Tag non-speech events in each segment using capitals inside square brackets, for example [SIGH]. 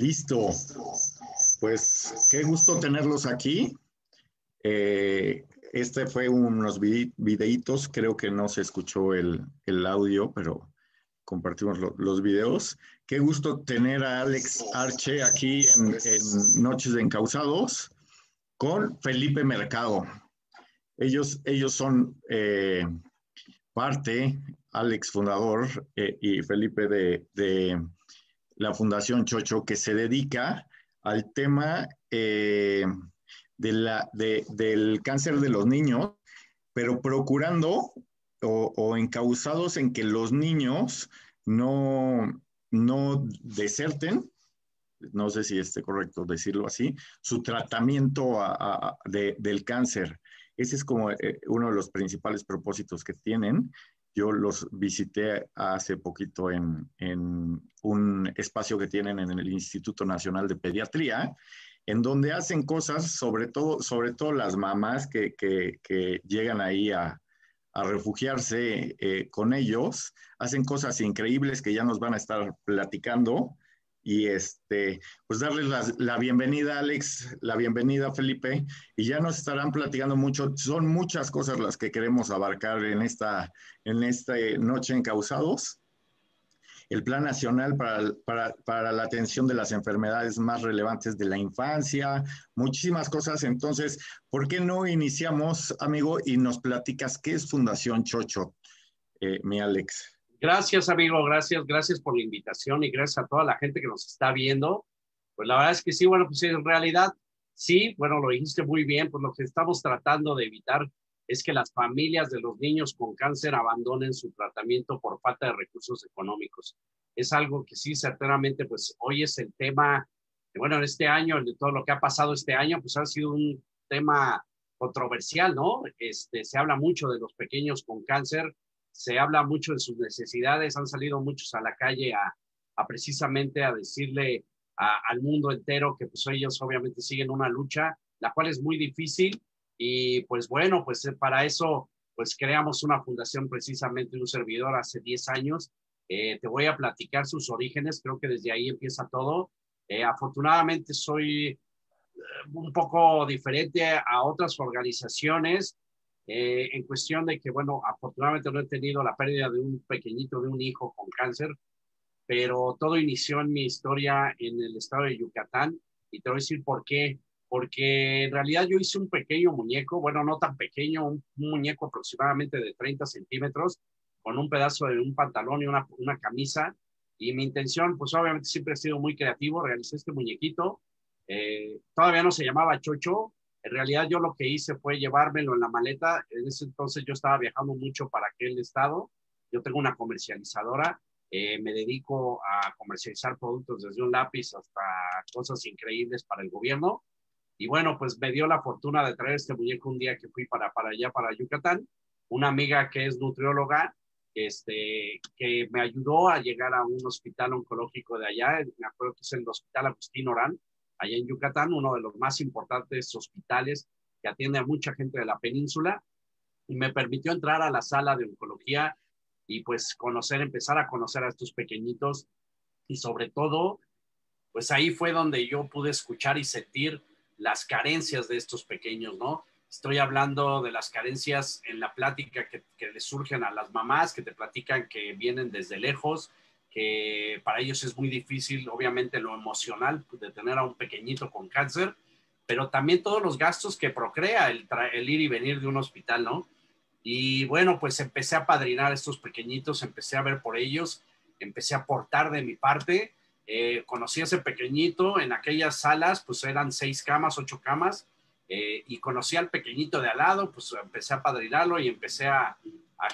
Listo. Pues qué gusto tenerlos aquí. Eh, este fue unos videitos, creo que no se escuchó el, audio, pero compartimos los videos. Qué gusto tener a Alex Arche aquí en, Noches de Encausados con Felipe Mercado. Ellos, ellos son eh, parte, Alex fundador eh, y Felipe de, de, la Fundación Chocho, que se dedica al tema eh, de la, del cáncer de los niños, pero procurando o, o encausados en que los niños no, no deserten, no sé si esté correcto decirlo así, su tratamiento del cáncer. Ese es como eh, uno de los principales propósitos que tienen. Yo los visité hace poquito en, un espacio que tienen en el Instituto Nacional de Pediatría, en donde hacen cosas, sobre todo, sobre todo las mamás que, llegan ahí a, refugiarse eh, con ellos, hacen cosas increíbles que ya nos van a estar platicando. Y este, pues darles la, la, bienvenida, Alex, la bienvenida, Felipe, y ya nos estarán platicando mucho. Son muchas cosas las que queremos abarcar en esta, en esta noche en Causados el Plan Nacional para, la Atención de las Enfermedades más relevantes de la infancia, muchísimas cosas. Entonces, ¿por qué no iniciamos, amigo, y nos platicas qué es Fundación Chocho, eh, mi Alex? Gracias, amigo, gracias, gracias por la invitación y gracias a toda la gente que nos está viendo. Pues la verdad es que sí, bueno, pues en realidad, sí, bueno, lo dijiste muy bien, pues lo que estamos tratando de evitar es que las familias de los niños con cáncer abandonen su tratamiento por falta de recursos económicos. Es algo que sí, certamente, pues hoy es el tema, bueno, en este año, de todo lo que ha pasado este año, pues ha sido un tema controversial, ¿no? Este, se habla mucho de los pequeños con cáncer, se habla mucho de sus necesidades, han salido muchos a la calle a, precisamente a decirle al mundo entero que pues ellos obviamente siguen una lucha, la cual es muy difícil, y pues bueno, pues eh, para eso, pues creamos una fundación precisamente, un servidor hace 10 años. Eh, te voy a platicar sus orígenes, creo que desde ahí empieza todo. Eh, afortunadamente soy un poco diferente a otras organizaciones en cuestión de que, bueno, afortunadamente no he tenido la pérdida de un pequeñito, de un hijo con cáncer, pero todo inició en mi historia en el estado de Yucatán y te voy a decir por qué porque en realidad yo hice un pequeño muñeco, bueno, no tan pequeño, un, muñeco aproximadamente de 30 centímetros, con un pedazo de un pantalón y una, una camisa. Y mi intención, pues obviamente siempre ha sido muy creativo, realicé este muñequito. Eh, todavía no se llamaba Chocho, en realidad yo lo que hice fue llevármelo en la maleta. En ese entonces yo estaba viajando mucho para aquel estado. Yo tengo una comercializadora. Eh, me dedico a comercializar productos desde un lápiz hasta cosas increíbles para el gobierno. Y bueno, pues me dio la fortuna de traer este muñeco un día que fui para, para allá, para Yucatán. Una amiga que es nutrióloga, este, que me ayudó a llegar a un hospital oncológico de allá, me acuerdo que es el Hospital Agustín Orán, allá en Yucatán, uno de los más importantes hospitales que atiende a mucha gente de la península, y me permitió entrar a la sala de oncología y pues conocer, empezar a conocer a estos pequeñitos, y sobre todo, pues ahí fue donde yo pude escuchar y sentir las carencias de estos pequeños, ¿no? Estoy hablando de las carencias en la plática que, que les surgen a las mamás, que te platican que vienen desde lejos, que para ellos es muy difícil, obviamente, lo emocional de tener a un pequeñito con cáncer, pero también todos los gastos que procrea el, el ir y venir de un hospital, ¿no? Y bueno, pues empecé a padrinar a estos pequeñitos, empecé a ver por ellos, empecé a aportar de mi parte eh, conocí a ese pequeñito en aquellas salas, pues eran seis camas, ocho camas, eh, y conocí al pequeñito de al lado, pues empecé a padrinarlo y empecé a,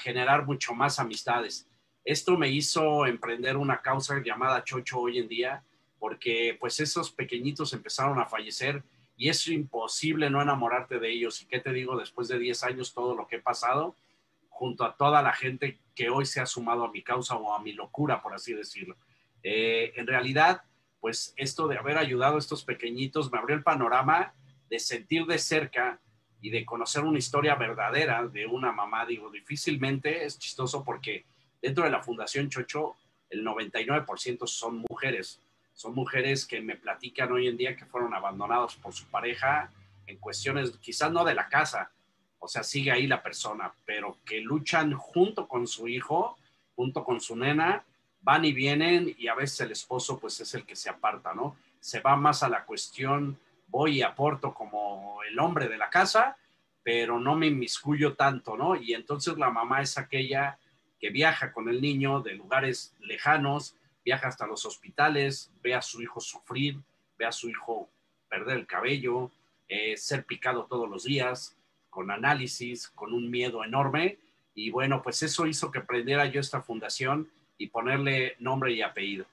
generar mucho más amistades. Esto me hizo emprender una causa llamada Chocho hoy en día, porque pues esos pequeñitos empezaron a fallecer y es imposible no enamorarte de ellos. ¿Y qué te digo después de 10 años todo lo que he pasado junto a toda la gente que hoy se ha sumado a mi causa o a mi locura, por así decirlo? Eh, en realidad, pues esto de haber ayudado a estos pequeñitos me abrió el panorama de sentir de cerca y de conocer una historia verdadera de una mamá. Digo, difícilmente es chistoso porque dentro de la Fundación Chocho el 99% son mujeres. Son mujeres que me platican hoy en día que fueron abandonadas por su pareja en cuestiones, quizás no de la casa, o sea, sigue ahí la persona, pero que luchan junto con su hijo, junto con su nena, van y vienen y a veces el esposo pues es el que se aparta, ¿no? Se va más a la cuestión, voy y aporto como el hombre de la casa, pero no me inmiscuyo tanto, ¿no? Y entonces la mamá es aquella viaja con el niño de lugares lejanos, viaja hasta los hospitales, ve a su hijo sufrir, ve a su hijo perder el cabello, eh, ser picado todos los días, con análisis, con un miedo enorme. Y bueno, pues eso hizo que prendiera yo esta fundación y ponerle nombre y apellido.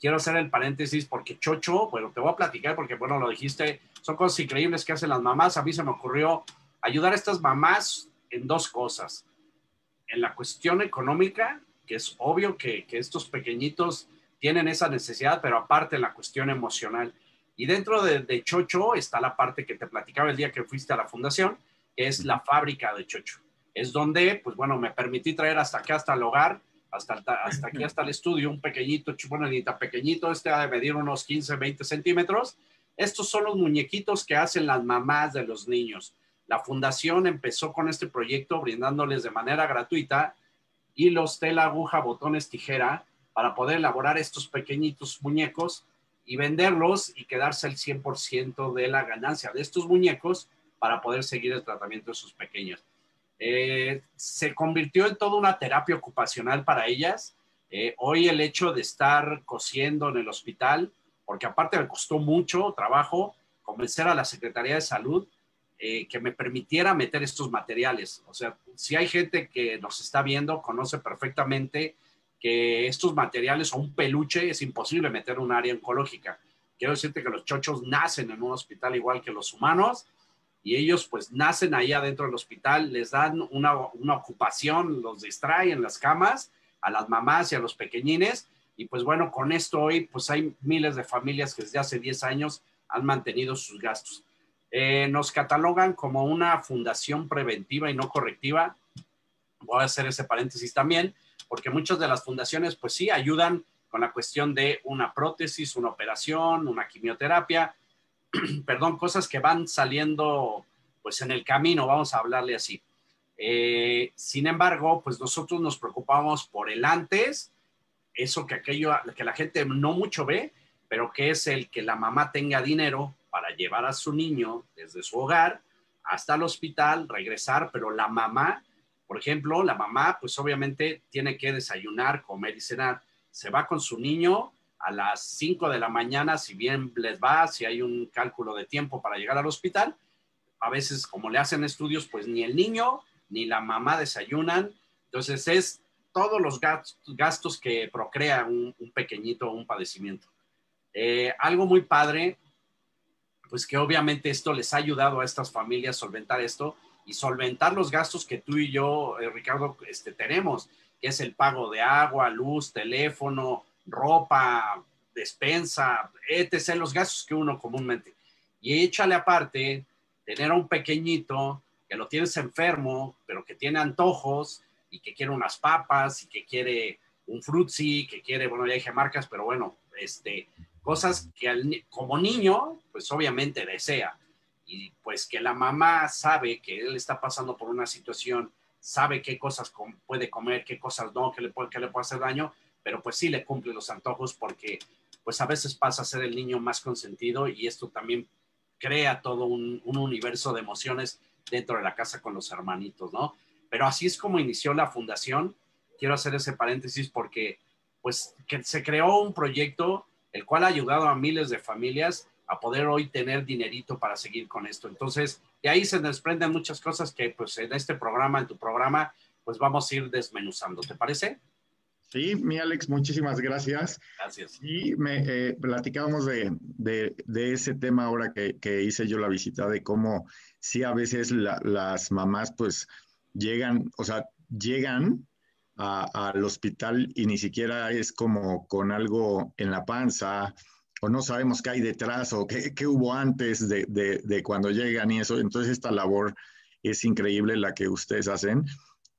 Quiero hacer el paréntesis porque Chocho, bueno, te voy a platicar porque, bueno, lo dijiste, son cosas increíbles que hacen las mamás. A mí se me ocurrió ayudar a estas mamás en dos cosas. En la cuestión económica, que es obvio que, que estos pequeñitos tienen esa necesidad, pero aparte en la cuestión emocional. Y dentro de, de, Chocho está la parte que te platicaba el día que fuiste a la fundación, es la fábrica de Chocho. Es donde, pues bueno, me permití traer hasta acá, hasta el hogar, hasta, hasta aquí, hasta el estudio, un pequeñito, chuponadita pequeñito, este ha de medir unos 15, 20 centímetros. Estos son los muñequitos que hacen las mamás de los niños. La fundación empezó con este proyecto brindándoles de manera gratuita hilos, tela, aguja, botones, tijera, para poder elaborar estos pequeñitos muñecos y venderlos y quedarse el 100% de la ganancia de estos muñecos para poder seguir el tratamiento de sus pequeños. Eh, se convirtió en toda una terapia ocupacional para ellas. Eh, hoy el hecho de estar cosiendo en el hospital, porque aparte me costó mucho trabajo convencer a la Secretaría de Salud eh, que me permitiera meter estos materiales. O sea, si hay gente que nos está viendo, conoce perfectamente que estos materiales o un peluche es imposible meter un área oncológica. Quiero decirte que los chochos nacen en un hospital igual que los humanos y ellos pues nacen ahí adentro del hospital, les dan una, una ocupación, los distraen las camas a las mamás y a los pequeñines y pues bueno, con esto hoy pues hay miles de familias que desde hace 10 años han mantenido sus gastos. Eh, nos catalogan como una fundación preventiva y no correctiva. Voy a hacer ese paréntesis también, porque muchas de las fundaciones pues sí ayudan con la cuestión de una prótesis, una operación, una quimioterapia, [CLEARS THROAT] perdón, cosas que van saliendo pues en el camino, vamos a hablarle así. Eh, sin embargo, pues nosotros nos preocupamos por el antes, eso que aquello que la gente no mucho ve, pero que es el que la mamá tenga dinero para llevar a su niño desde su hogar hasta el hospital, regresar, pero la mamá, por ejemplo, la mamá pues obviamente tiene que desayunar, comer y cenar. Se va con su niño a las 5 de la mañana, si bien les va, si hay un cálculo de tiempo para llegar al hospital, a veces como le hacen estudios, pues ni el niño ni la mamá desayunan. Entonces es todos los gastos que procrea un, pequeñito o un padecimiento. Eh, algo muy padre, pues que obviamente esto les ha ayudado a estas familias solventar esto y solventar los gastos que tú y yo, eh, Ricardo, este, tenemos, que es el pago de agua, luz, teléfono, ropa, despensa, etc., los gastos que uno comúnmente. Y échale aparte tener a un pequeñito que lo tienes enfermo, pero que tiene antojos y que quiere unas papas y que quiere un frutzi, que quiere, bueno, ya dije marcas, pero bueno, este, cosas que como niño, pues obviamente desea. Y pues que la mamá sabe que él está pasando por una situación, sabe qué cosas puede comer, qué cosas no, qué le puede, qué le puede hacer daño, pero pues sí le cumple los antojos porque pues a veces pasa a ser el niño más consentido y esto también crea todo un, universo de emociones dentro de la casa con los hermanitos, ¿no? Pero así es como inició la fundación. Quiero hacer ese paréntesis porque pues que se creó un proyecto el cual ha ayudado a miles de familias a poder hoy tener dinerito para seguir con esto. Entonces, de ahí se desprenden muchas cosas que pues en este programa, en tu programa, pues vamos a ir desmenuzando. ¿Te parece? Sí, mi Alex, muchísimas gracias. Gracias. Y me eh, platicábamos de, ese tema ahora que, hice yo la visita, de cómo sí a veces las mamás pues llegan, o sea, llegan al hospital y ni siquiera es como con algo en la panza o no sabemos qué hay detrás o qué, qué hubo antes de, de cuando llegan y eso. Entonces esta labor es increíble la que ustedes hacen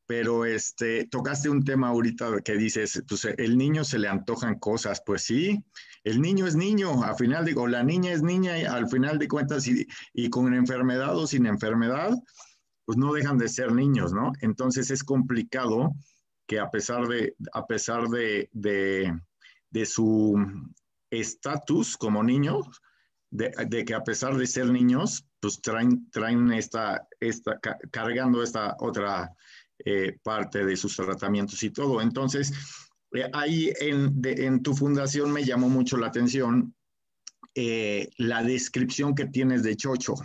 pero este, tocaste un tema ahorita que dices, pues el niño se le antojan cosas, pues sí, el niño es niño, al final digo, la niña es niña y al final de cuentas y, y con enfermedad o sin enfermedad, pues no dejan de ser niños, ¿no? Entonces es complicado que a pesar de, a pesar de, de, de su estatus como niños, de, que a pesar de ser niños, pues traen, traen esta, esta, cargando esta otra eh, parte de sus tratamientos y todo. Entonces, eh, ahí en, en, tu fundación me llamó mucho la atención eh, la descripción que tienes de Chocho.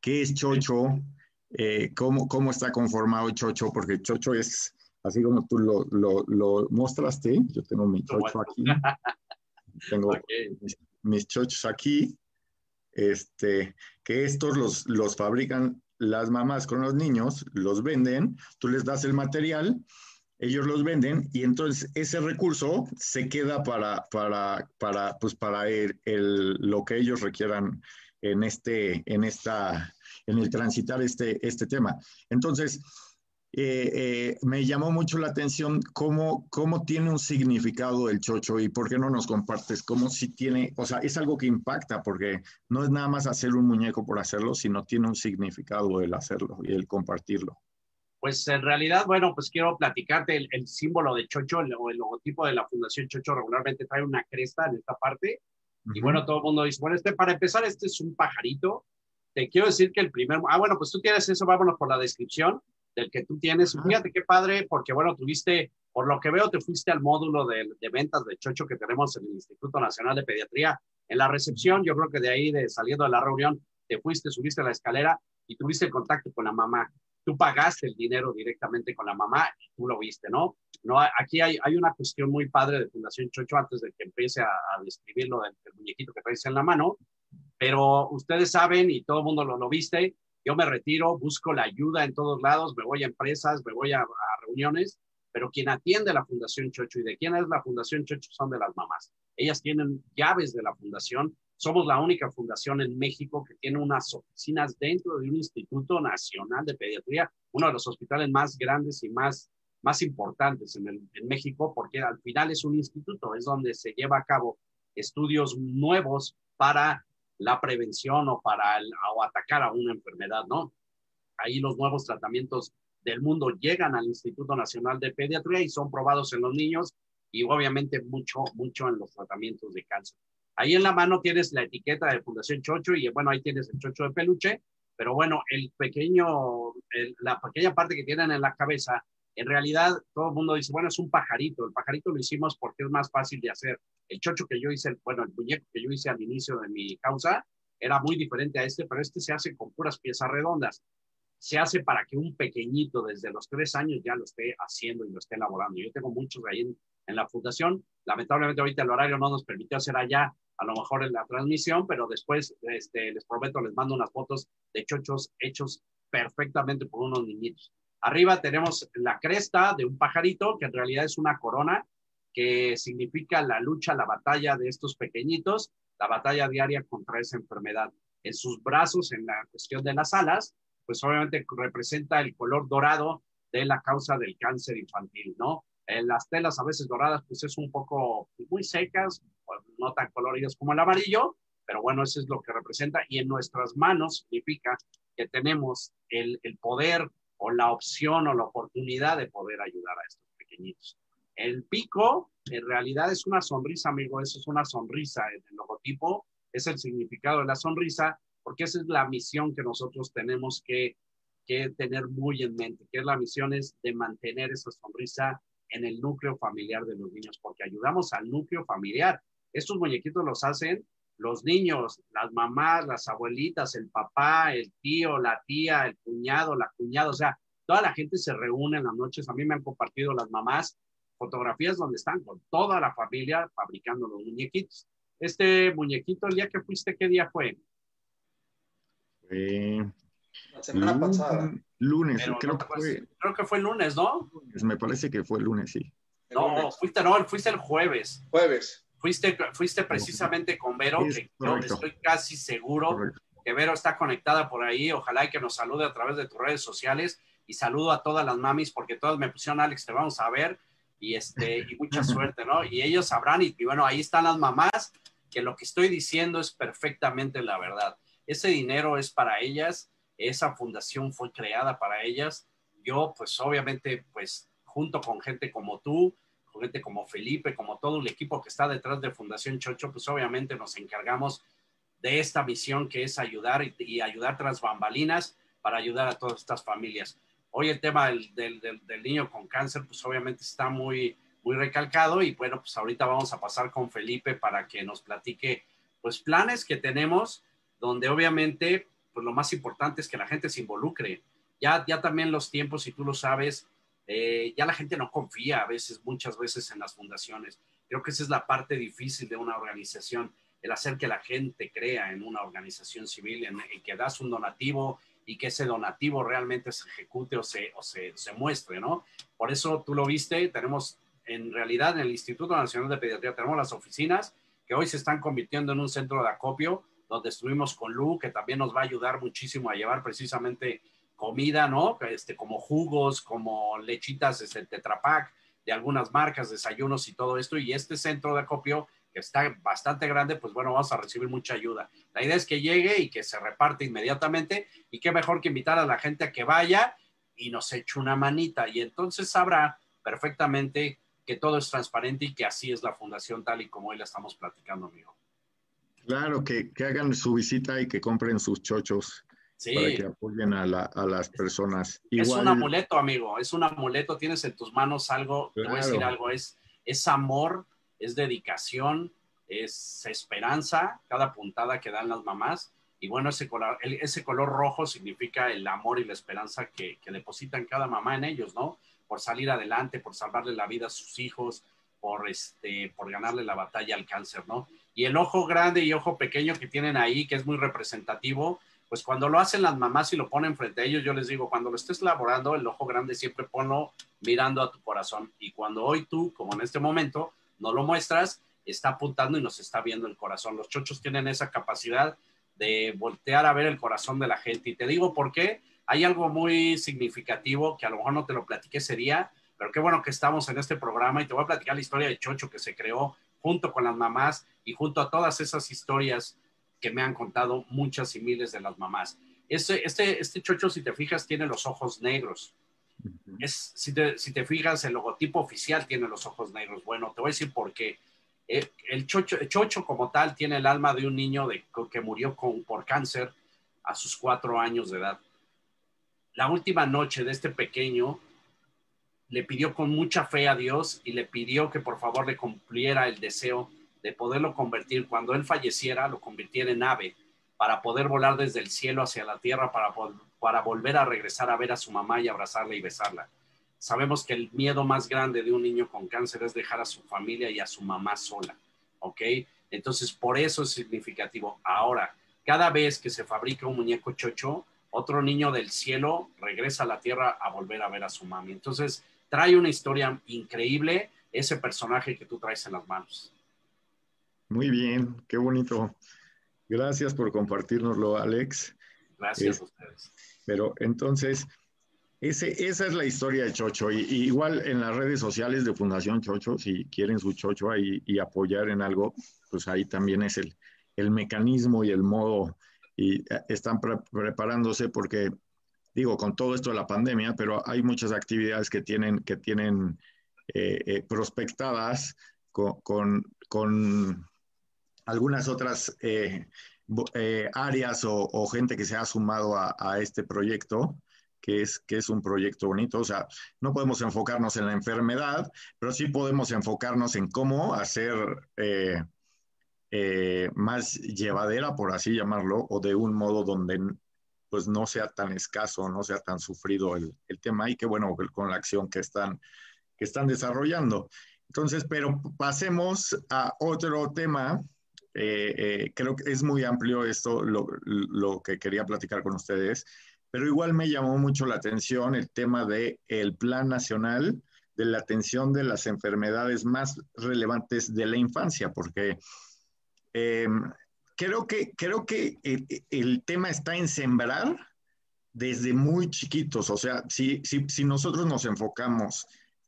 ¿Qué es Chocho? ¿cómo, ¿Cómo está conformado Chocho? Porque Chocho es, así como tú lo, lo, lo mostraste, yo tengo mi Chocho aquí. Tengo [LAUGHS] okay. mis, mis, chochos aquí, este, que estos los, los fabrican las mamás con los niños, los venden, tú les das el material, ellos los venden y entonces ese recurso se queda para, para, para, pues para el, el, lo que ellos requieran en, este, en, esta, en el transitar este, este tema. Entonces, eh, eh, me llamó mucho la atención cómo, cómo tiene un significado el chocho y por qué no nos compartes cómo si tiene, o sea, es algo que impacta porque no es nada más hacer un muñeco por hacerlo, sino tiene un significado el hacerlo y el compartirlo. Pues en realidad, bueno, pues quiero platicarte el, el símbolo de Chocho el, o el logotipo de la Fundación Chocho regularmente trae una cresta en esta parte. Uh -huh. Y bueno, todo el mundo dice, bueno, este, para empezar, este es un pajarito. Te quiero decir que el primer, ah, bueno, pues tú tienes eso, vámonos por la descripción del que tú tienes. Fíjate qué padre, porque bueno, tuviste, por lo que veo, te fuiste al módulo de, de, ventas de Chocho que tenemos en el Instituto Nacional de Pediatría. En la recepción, yo creo que de ahí, de saliendo de la reunión, te fuiste, subiste la escalera y tuviste el contacto con la mamá. Tú pagaste el dinero directamente con la mamá y tú lo viste, ¿no? no aquí hay, hay una cuestión muy padre de Fundación Chocho antes de que empiece a, a describir lo del, del muñequito que traes en la mano, pero ustedes saben y todo el mundo lo, lo viste, yo me retiro, busco la ayuda en todos lados, me voy a empresas, me voy a, reuniones, pero quien atiende la Fundación Chocho y de quién es la Fundación Chocho son de las mamás. Ellas tienen llaves de la fundación. Somos la única fundación en México que tiene unas oficinas dentro de un Instituto Nacional de Pediatría, uno de los hospitales más grandes y más, más importantes en, en México, porque al final es un instituto, es donde se lleva a cabo estudios nuevos para la prevención o para o atacar a una enfermedad, ¿no? Ahí los nuevos tratamientos del mundo llegan al Instituto Nacional de Pediatría y son probados en los niños y obviamente mucho, mucho en los tratamientos de cáncer. Ahí en la mano tienes la etiqueta de Fundación Chocho y bueno, ahí tienes el chocho de peluche, pero bueno, el pequeño, la pequeña parte que tienen en la cabeza, en realidad todo el mundo dice, bueno, es un pajarito, el pajarito lo hicimos porque es más fácil de hacer el chocho que yo hice, bueno, el muñeco que yo hice al inicio de mi causa era muy diferente a este, pero este se hace con puras piezas redondas. Se hace para que un pequeñito desde los tres años ya lo esté haciendo y lo esté elaborando. Yo tengo muchos ahí en, en la fundación. Lamentablemente ahorita el horario no nos permitió hacer allá, a lo mejor en la transmisión, pero después este, les prometo, les mando unas fotos de chochos hechos perfectamente por unos niñitos. Arriba tenemos la cresta de un pajarito, que en realidad es una corona, que significa la lucha, la batalla de estos pequeñitos, la batalla diaria contra esa enfermedad. En sus brazos, en la cuestión de las alas, pues obviamente representa el color dorado de la causa del cáncer infantil, ¿no? En las telas a veces doradas, pues es un poco muy secas, no tan coloridas como el amarillo, pero bueno, eso es lo que representa. Y en nuestras manos significa que tenemos el poder o la opción o la oportunidad de poder ayudar a estos pequeñitos. El pico en realidad es una sonrisa, amigo, eso es una sonrisa el logotipo, es el significado de la sonrisa, porque esa es la misión que nosotros tenemos que, que tener muy en mente, que es la misión es de mantener esa sonrisa en el núcleo familiar de los niños, porque ayudamos al núcleo familiar. Estos muñequitos los hacen los niños, las mamás, las abuelitas, el papá, el tío, la tía, el cuñado, la cuñada, o sea, toda la gente se reúne en las noches. A mí me han compartido las mamás fotografías donde están con toda la familia fabricando los muñequitos. Este muñequito, el día que fuiste, ¿qué día fue? Eh, la semana pasada. Lunes, Pero creo, no que fue, creo que fue el lunes, ¿no? Me parece que fue el lunes, sí. El no, lunes. fuiste, no, fuiste el jueves. Jueves. Fuiste, fuiste precisamente con Vero, es que yo estoy casi seguro correcto. que Vero está conectada por ahí. Ojalá y que nos salude a través de tus redes sociales y saludo a todas las mamis porque todas me pusieron, Alex, te vamos a ver y, este, y mucha [LAUGHS] suerte, ¿no? Y ellos sabrán y, y bueno, ahí están las mamás, que lo que estoy diciendo es perfectamente la verdad. Ese dinero es para ellas, esa fundación fue creada para ellas. Yo, pues obviamente, pues junto con gente como tú, gente como Felipe, como todo el equipo que está detrás de Fundación Chocho, pues obviamente nos encargamos de esta misión que es ayudar y, ayudar tras bambalinas para ayudar a todas estas familias. Hoy el tema del, del, del, niño con cáncer, pues obviamente está muy, muy recalcado y bueno, pues ahorita vamos a pasar con Felipe para que nos platique pues planes que tenemos donde obviamente pues lo más importante es que la gente se involucre. Ya, ya también los tiempos, si tú lo sabes, eh, ya la gente no confía a veces, muchas veces en las fundaciones. Creo que esa es la parte difícil de una organización, el hacer que la gente crea en una organización civil, en, en que das un donativo y que ese donativo realmente se ejecute o se, o se, se muestre, ¿no? Por eso tú lo viste, tenemos en realidad en el Instituto Nacional de Pediatría, tenemos las oficinas que hoy se están convirtiendo en un centro de acopio, donde estuvimos con Lu, que también nos va a ayudar muchísimo a llevar precisamente comida, ¿no? Este, como jugos, como lechitas, este, tetrapac, de algunas marcas, desayunos y todo esto. Y este centro de acopio, que está bastante grande, pues bueno, vamos a recibir mucha ayuda. La idea es que llegue y que se reparte inmediatamente. Y qué mejor que invitar a la gente a que vaya y nos eche una manita. Y entonces sabrá perfectamente que todo es transparente y que así es la fundación tal y como hoy la estamos platicando, amigo. Claro, que, que hagan su visita y que compren sus chochos. Sí. para que apoyen a, la, a las personas. Es un amuleto, amigo, es un amuleto, tienes en tus manos algo, te voy a decir algo, es, es amor, es dedicación, es esperanza, cada puntada que dan las mamás. Y bueno, ese color, el- ese color rojo significa el amor y la esperanza que, que depositan cada mamá en ellos, ¿no? Por salir adelante, por salvarle la vida a sus hijos, por, este, por ganarle la batalla al cáncer, ¿no? Y el ojo grande y ojo pequeño que tienen ahí, que es muy representativo, pues cuando lo hacen las mamás y lo ponen frente a ellos, yo les digo, cuando lo estés elaborando, el ojo grande siempre ponlo mirando a tu corazón. Y cuando hoy tú, como en este momento, no lo muestras, está apuntando y nos está viendo el corazón. Los chochos tienen esa capacidad de voltear a ver el corazón de la gente. Y te digo por qué. Hay algo muy significativo que a lo mejor no te lo platiqué ese día, pero qué bueno que estamos en este programa y te voy a platicar la historia de Chocho que se creó junto con las mamás y junto a todas esas historias que me han contado muchas y miles de las mamás. Este, este, este chocho, si te fijas, tiene los ojos negros. Es, si, te, si te fijas, el logotipo oficial tiene los ojos negros. Bueno, te voy a decir por qué. Eh, el chocho, el chocho como tal tiene el alma de un niño de, que murió con, por cáncer a sus cuatro años de edad. La última noche de este pequeño le pidió con mucha fe a Dios y le pidió que por favor le cumpliera el deseo de poderlo convertir, cuando él falleciera, lo convirtiera en ave para poder volar desde el cielo hacia la tierra, para, para volver a regresar a ver a su mamá y abrazarla y besarla. Sabemos que el miedo más grande de un niño con cáncer es dejar a su familia y a su mamá sola, ¿ok? Entonces, por eso es significativo. Ahora, cada vez que se fabrica un muñeco chocho, otro niño del cielo regresa a la tierra a volver a ver a su mami. Entonces, trae una historia increíble ese personaje que tú traes en las manos. Muy bien, qué bonito. Gracias por compartirnoslo, Alex. Gracias a ustedes. Pero entonces, ese, esa es la historia de Chocho. Y, y igual en las redes sociales de Fundación Chocho, si quieren su Chocho ahí y apoyar en algo, pues ahí también es el, el mecanismo y el modo. Y eh, están pre- preparándose porque, digo, con todo esto de la pandemia, pero hay muchas actividades que tienen, que tienen eh, eh, prospectadas con, con, con algunas otras eh, eh, áreas o, gente que se ha sumado a, este proyecto, que es, que es un proyecto bonito. O sea, no podemos enfocarnos en la enfermedad, pero sí podemos enfocarnos en cómo hacer eh, más llevadera, por así llamarlo, o de un modo donde pues no sea tan escaso, no sea tan sufrido el, el tema y qué bueno con la acción que están, que están desarrollando. Entonces, pero pasemos a otro tema. Eh, eh, creo que es muy amplio esto, lo, lo, que quería platicar con ustedes, pero igual me llamó mucho la atención el tema del el Plan Nacional de la Atención de las Enfermedades más relevantes de la infancia, porque eh, creo que, creo que el, el, tema está en sembrar desde muy chiquitos, o sea, si, si, si nosotros nos enfocamos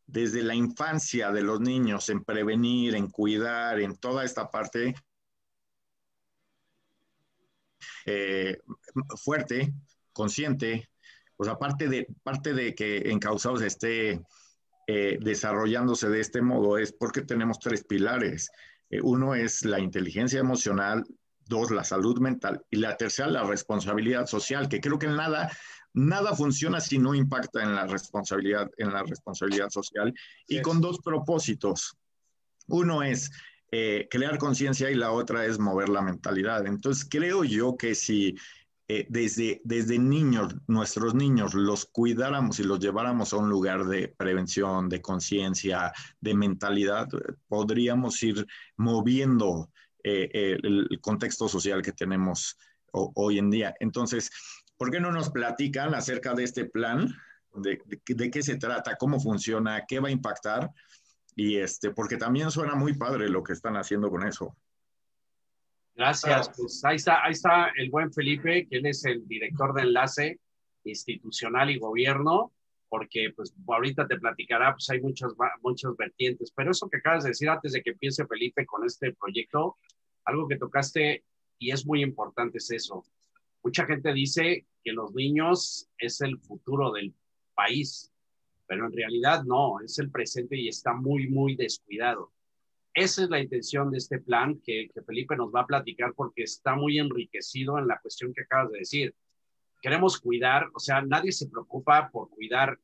desde la infancia de los niños en prevenir, en cuidar, en toda esta parte eh, fuerte, consciente, pues aparte de, parte de que Encausados esté eh, desarrollándose de este modo es porque tenemos tres pilares. Eh, uno es la inteligencia emocional, dos, la salud mental y la tercera, la responsabilidad social, que creo que nada, nada funciona si no impacta en la responsabilidad, en la responsabilidad social y con dos propósitos. Uno es eh, crear conciencia y la otra es mover la mentalidad. Entonces, creo yo que si eh, desde, desde niños, nuestros niños, los cuidáramos y los lleváramos a un lugar de prevención, de conciencia, de mentalidad, podríamos ir moviendo eh, el, contexto social que tenemos hoy en día. Entonces, ¿por qué no nos platican acerca de este plan? De, de, qué se trata, cómo funciona, qué va a impactar, y este, porque también suena muy padre lo que están haciendo con eso. Gracias. Pues ahí está, ahí está el buen Felipe, que él es el director de enlace institucional y gobierno, porque pues ahorita te platicará, pues hay muchas, muchas vertientes. Pero eso que acabas de decir antes de que empiece Felipe con este proyecto, algo que tocaste y es muy importante es eso. Mucha gente dice que los niños es el futuro del país pero en realidad no, es el presente y está muy, muy descuidado. Esa es la intención de este plan que, Felipe nos va a platicar porque está muy enriquecido en la cuestión que acabas de decir. Queremos cuidar, o sea, nadie se preocupa por cuidar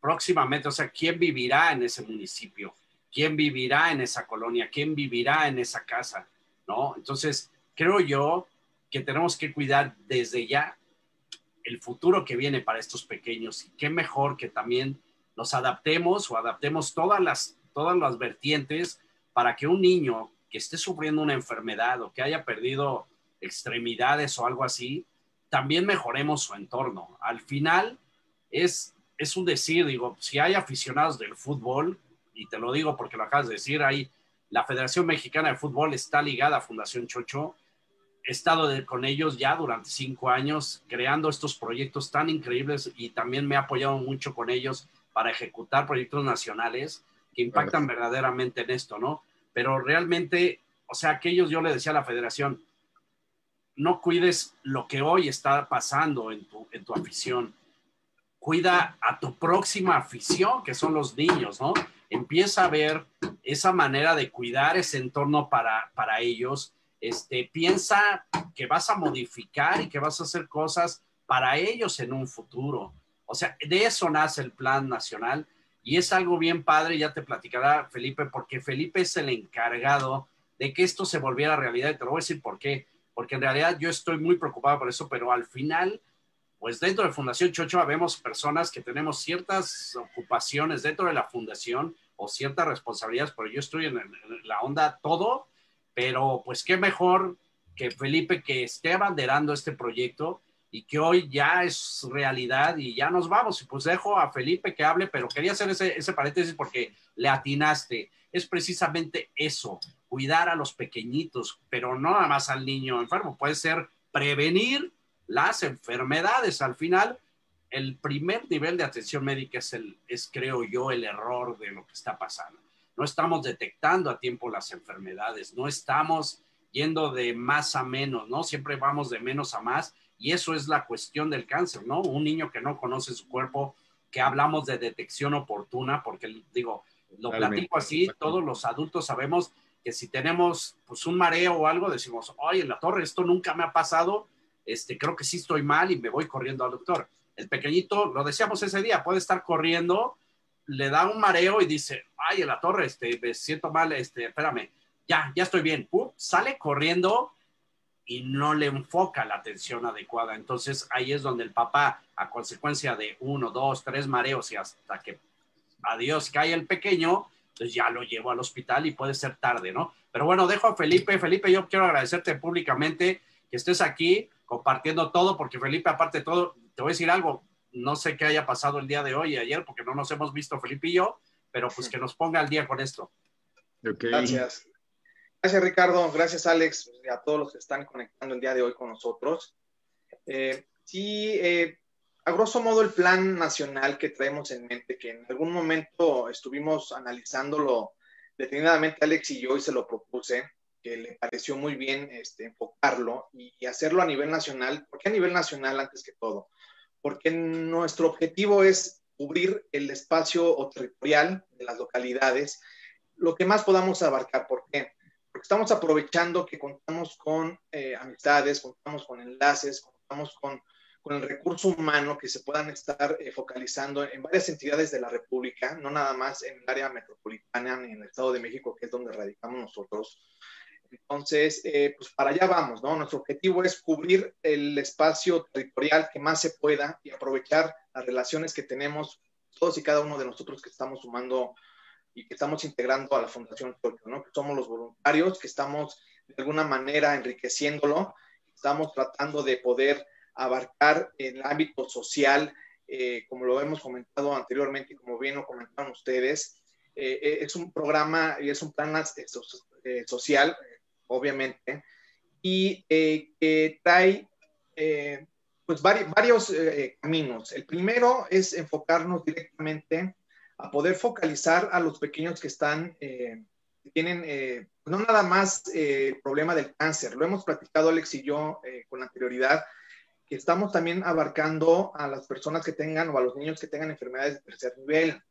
próximamente, o sea, ¿quién vivirá en ese municipio? ¿Quién vivirá en esa colonia? ¿Quién vivirá en esa casa? ¿No? Entonces, creo yo que tenemos que cuidar desde ya el futuro que viene para estos pequeños. Y qué mejor que también nos adaptemos o adaptemos todas las, todas las vertientes para que un niño que esté sufriendo una enfermedad o que haya perdido extremidades o algo así, también mejoremos su entorno. Al final es, es un decir, digo, si hay aficionados del fútbol, y te lo digo porque lo acabas de decir, hay la Federación Mexicana de Fútbol está ligada a Fundación Chocho, he estado con ellos ya durante cinco años creando estos proyectos tan increíbles y también me he apoyado mucho con ellos para ejecutar proyectos nacionales que impactan verdaderamente en esto, ¿no? Pero realmente, o sea, aquellos yo le decía a la federación, no cuides lo que hoy está pasando en tu, en tu afición, cuida a tu próxima afición, que son los niños, ¿no? Empieza a ver esa manera de cuidar ese entorno para, para ellos este, piensa que vas a modificar y que vas a hacer cosas para ellos en un futuro. O sea, de eso nace el plan nacional y es algo bien padre, ya te platicará Felipe, porque Felipe es el encargado de que esto se volviera realidad y te lo voy a decir por qué. Porque en realidad yo estoy muy preocupado por eso, pero al final, pues dentro de Fundación Chocho vemos personas que tenemos ciertas ocupaciones dentro de la fundación o ciertas responsabilidades, pero yo estoy en la onda todo pero pues qué mejor que Felipe que esté abanderando este proyecto y que hoy ya es realidad y ya nos vamos. Y pues dejo a Felipe que hable, pero quería hacer ese, ese paréntesis porque le atinaste. Es precisamente eso, cuidar a los pequeñitos, pero no nada más al niño enfermo, puede ser prevenir las enfermedades. Al final, el primer nivel de atención médica es, el, es creo yo, el error de lo que está pasando no estamos detectando a tiempo las enfermedades, no estamos yendo de más a menos, ¿no? Siempre vamos de menos a más y eso es la cuestión del cáncer, ¿no? Un niño que no conoce su cuerpo, que hablamos de detección oportuna, porque digo, lo platico así, todos los adultos sabemos que si tenemos pues un mareo o algo, decimos, oye, en la torre, esto nunca me ha pasado, este, creo que sí estoy mal y me voy corriendo al doctor. El pequeñito, lo decíamos ese día, puede estar corriendo le da un mareo y dice, ay, en la torre, este, me siento mal, este, espérame, ya, ya estoy bien. sale corriendo y no le enfoca la atención adecuada. Entonces ahí es donde el papá, a consecuencia de uno, dos, tres mareos y hasta que adiós cae el pequeño, pues ya lo llevo al hospital y puede ser tarde, ¿no? Pero bueno, dejo a Felipe. Felipe, yo quiero agradecerte públicamente que estés aquí compartiendo todo, porque Felipe, aparte de todo, te voy a decir algo, no sé qué haya pasado el día de hoy y ayer, porque no nos hemos visto Felipe y yo, pero pues que nos ponga al día con esto. Gracias. Gracias, Ricardo. Gracias, Alex, y a todos los que están conectando el día de hoy con nosotros. Eh, sí, eh, a grosso modo, el plan nacional que traemos en mente, que en algún momento estuvimos analizándolo detenidamente Alex y yo y se lo propuse, que le pareció muy bien este, enfocarlo y, y, hacerlo a nivel nacional. ¿Por qué a nivel nacional antes que todo? Porque nuestro objetivo es cubrir el espacio o territorial de las localidades, lo que más podamos abarcar. ¿Por qué? Porque estamos aprovechando que contamos con eh, amistades, contamos con enlaces, contamos con con el recurso humano que se puedan estar eh, focalizando en varias entidades de la República, no nada más en el área metropolitana ni en el Estado de México, que es donde radicamos nosotros. Entonces, eh, pues para allá vamos, ¿no? Nuestro objetivo es cubrir el espacio territorial que más se pueda y aprovechar las relaciones que tenemos todos y cada uno de nosotros que estamos sumando y que estamos integrando a la Fundación Tokio, ¿no? Que somos los voluntarios, que estamos de alguna manera enriqueciéndolo, estamos tratando de poder abarcar el ámbito social, eh, como lo hemos comentado anteriormente y como bien lo comentaron ustedes. Eh, eh, es un programa y es un plan social, obviamente, y que trae pues varios caminos. El primero es enfocarnos directamente a poder focalizar a los pequeños que están, tienen no nada más el problema del cáncer, lo hemos platicado Alex y yo con anterioridad, estamos también abarcando a las personas que tengan o a los niños que tengan enfermedades de tercer nivel,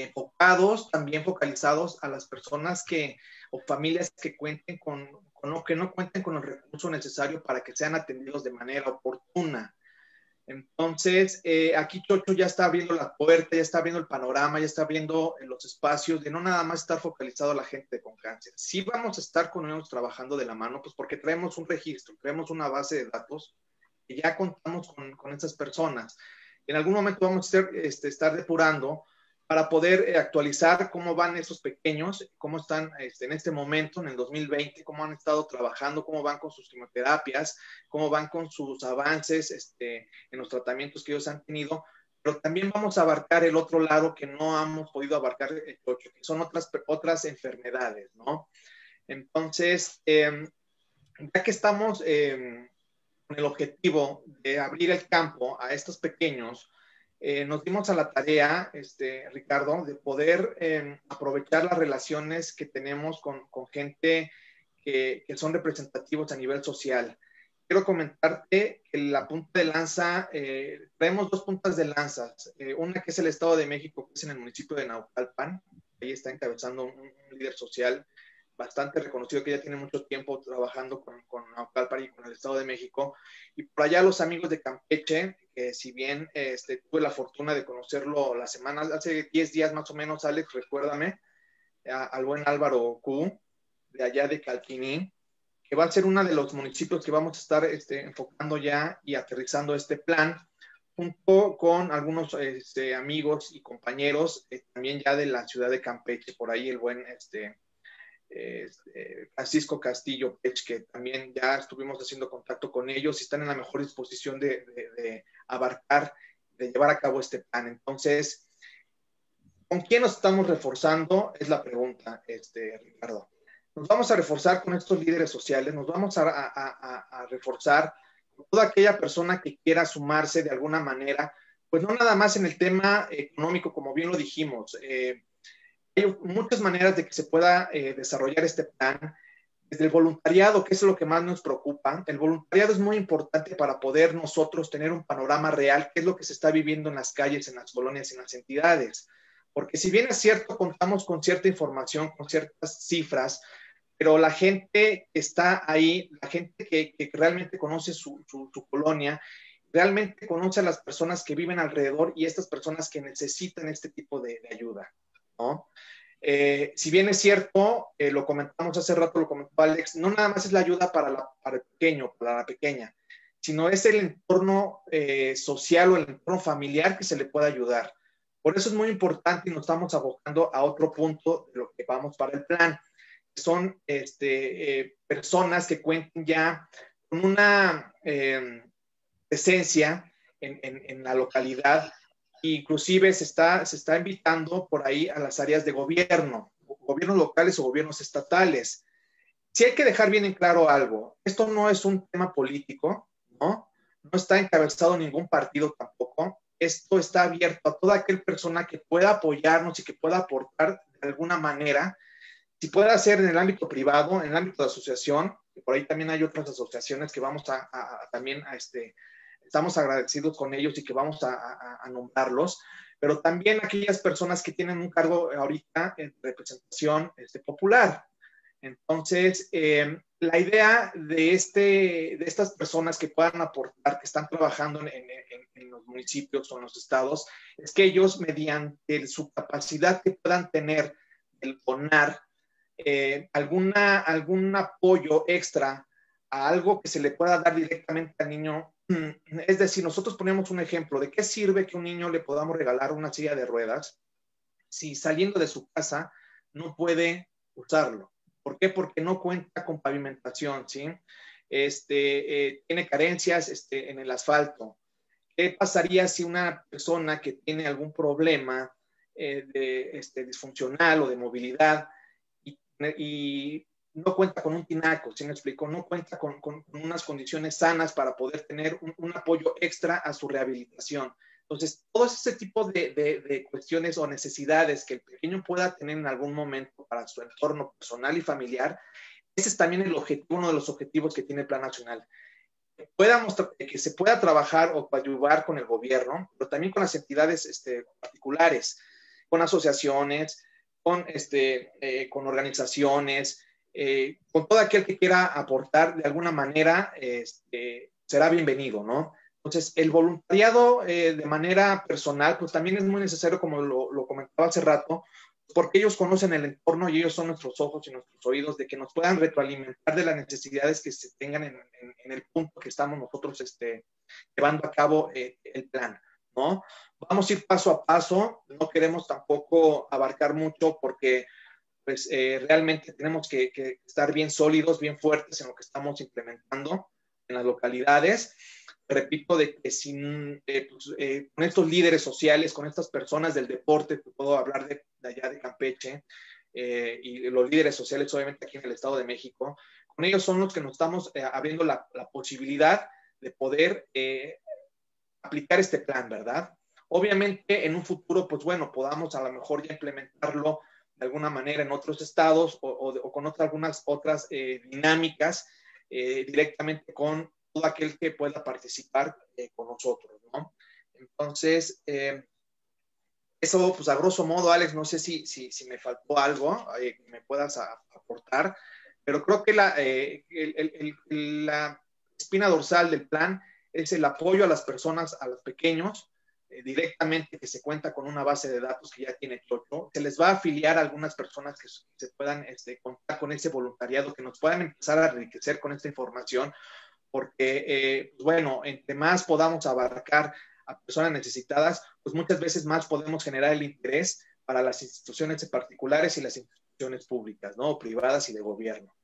enfocados, también focalizados a las personas que o familias que cuenten con, con que no cuenten con el recurso necesario para que sean atendidos de manera oportuna. Entonces, eh, aquí Chocho ya está abriendo la puerta, ya está abriendo el panorama, ya está abriendo los espacios de no nada más estar focalizado a la gente con cáncer. Sí vamos a estar con ellos trabajando de la mano, pues porque traemos un registro, traemos una base de datos ya contamos con, con estas personas. En algún momento vamos a este, estar depurando para poder eh, actualizar cómo van esos pequeños, cómo están este, en este momento, en el 2020, cómo han estado trabajando, cómo van con sus quimioterapias, cómo van con sus avances este, en los tratamientos que ellos han tenido, pero también vamos a abarcar el otro lado que no hemos podido abarcar, eh, que son otras, otras enfermedades, ¿no? Entonces, em, ya que estamos em, el objetivo de abrir el campo a estos pequeños, eh, nos dimos a la tarea, este, Ricardo, de poder em, aprovechar las relaciones que tenemos con, con gente que, que, son representativos a nivel social. Quiero comentarte que la punta de lanza, eh, traemos dos puntas de lanza, eh, una que es el Estado de México, que es en el municipio de Naucalpan, ahí está encabezando un, un líder social bastante reconocido que ya tiene mucho tiempo trabajando con, con Naucalpan y con el Estado de México. Y por allá los amigos de Campeche, que si bien este, tuve la fortuna de conocerlo la semana, hace 10 días más o menos, Alex, recuérdame, al buen Álvaro Q, de allá de Calquiní, que va a ser uno de los municipios que vamos a estar este, enfocando ya y aterrizando este plan, junto con algunos este, amigos y compañeros eh, también ya de la ciudad de Campeche, por ahí el buen este, este, Francisco Castillo Pech, que también ya estuvimos haciendo contacto con ellos y están en la mejor disposición de, abarcar, de llevar a cabo este plan. Entonces, ¿con quién nos estamos reforzando? Es la pregunta, este, Ricardo. Nos vamos a reforzar con estos líderes sociales, nos vamos a, a reforzar con toda aquella persona que quiera sumarse de alguna manera, pues no nada más en el tema económico, como bien lo dijimos. Eh, hay muchas maneras de que se pueda eh, desarrollar este plan. Desde el voluntariado, que es lo que más nos preocupa, el voluntariado es muy importante para poder nosotros tener un panorama real, qué es lo que se está viviendo en las calles, en las colonias, en las entidades. Porque si bien es cierto, contamos con cierta información, con ciertas cifras, pero la gente que está ahí, la gente que, realmente conoce su, colonia, realmente conoce a las personas que viven alrededor y estas personas que necesitan este tipo de ayuda. Eh, si bien es cierto, eh, lo comentamos hace rato, lo comentó Alex, no nada más es la ayuda para, el pequeño, para la pequeña, sino es el entorno eh, social o el entorno familiar que se le puede ayudar. Por eso es muy importante y nos estamos abocando a otro punto de lo que vamos para el plan. Son este, personas que cuenten ya con una presencia en, en la localidad Inclusive se está, se está invitando por ahí a las áreas de gobierno, gobiernos locales o gobiernos estatales. Si hay que dejar bien en claro algo, esto no es un tema político, ¿no? no está encabezado ningún partido tampoco. Esto está abierto a toda aquella persona que pueda apoyarnos y que pueda aportar de alguna manera. Si puede hacer en el ámbito privado, en el ámbito de asociación, por ahí también hay otras asociaciones que vamos a, también a este, estamos agradecidos con ellos y que vamos a, a, nombrarlos, pero también aquellas personas que tienen un cargo ahorita en representación este, popular. Entonces, eh, la idea de, este, de estas personas que puedan aportar, que están trabajando en, los municipios o en los estados, es que ellos, mediante su capacidad que puedan tener el donar eh, alguna, algún apoyo extra a algo que se le pueda dar directamente al niño. Es decir, nosotros ponemos un ejemplo de qué sirve que un niño le podamos regalar una silla de ruedas si saliendo de su casa no puede usarlo. ¿Por qué? Porque no cuenta con pavimentación, ¿sí? Este, eh, tiene carencias este, en el asfalto. ¿Qué pasaría si una persona que tiene algún problema eh, de, este, disfuncional o de movilidad y, no cuenta con un tinaco, ¿sí me explico? No cuenta con, unas condiciones sanas para poder tener un, apoyo extra a su rehabilitación. Entonces, todo ese tipo de, cuestiones o necesidades que el pequeño pueda tener en algún momento para su entorno personal y familiar, ese es también uno de los objetivos que tiene el Plan Nacional. Que, que se pueda trabajar o ayudar con el gobierno, pero también con las entidades este, particulares, con asociaciones, con, este, eh, con organizaciones, eh, con todo aquel que quiera aportar de alguna manera, este, será bienvenido, ¿no? Entonces, el voluntariado eh, de manera personal, pues también es muy necesario, como lo, comentaba hace rato, porque ellos conocen el entorno y ellos son nuestros ojos y nuestros oídos, de que nos puedan retroalimentar de las necesidades que se tengan en, el punto que estamos nosotros este, llevando a cabo eh, el plan, ¿no? Vamos a ir paso a paso, no queremos tampoco abarcar mucho porque pues eh, realmente tenemos que, que estar bien sólidos, bien fuertes en lo que estamos implementando en las localidades repito, de que sin, eh, pues, eh, con estos líderes sociales, con estas personas del deporte, puedo hablar de, allá de Campeche, eh, y los líderes sociales, obviamente aquí en el Estado de México, con ellos son los que nos estamos abriendo la, la, posibilidad de poder aplicar este plan, ¿verdad? Obviamente en un futuro, pues bueno, podamos a lo mejor ya implementarlo de alguna manera en otros estados o, o, con otras, algunas otras dinámicas directamente con todo aquel que pueda participar eh, con nosotros, ¿no? Entonces, eh, eso, pues a grosso modo, Alex, no sé si, si, si me faltó algo eh, que me puedas aportar, pero creo que la, la espina dorsal del plan es el apoyo a las personas, a los pequeños, directamente que se cuenta con una base de datos que ya tiene Chocho. Se les va a afiliar a algunas personas que se puedan este, contar con ese voluntariado, que nos puedan empezar a enriquecer con esta información, porque, eh, pues bueno, entre más podamos abarcar a personas necesitadas, pues muchas veces más podemos generar el interés para las instituciones particulares y las instituciones públicas, ¿no? Privadas y de gobierno.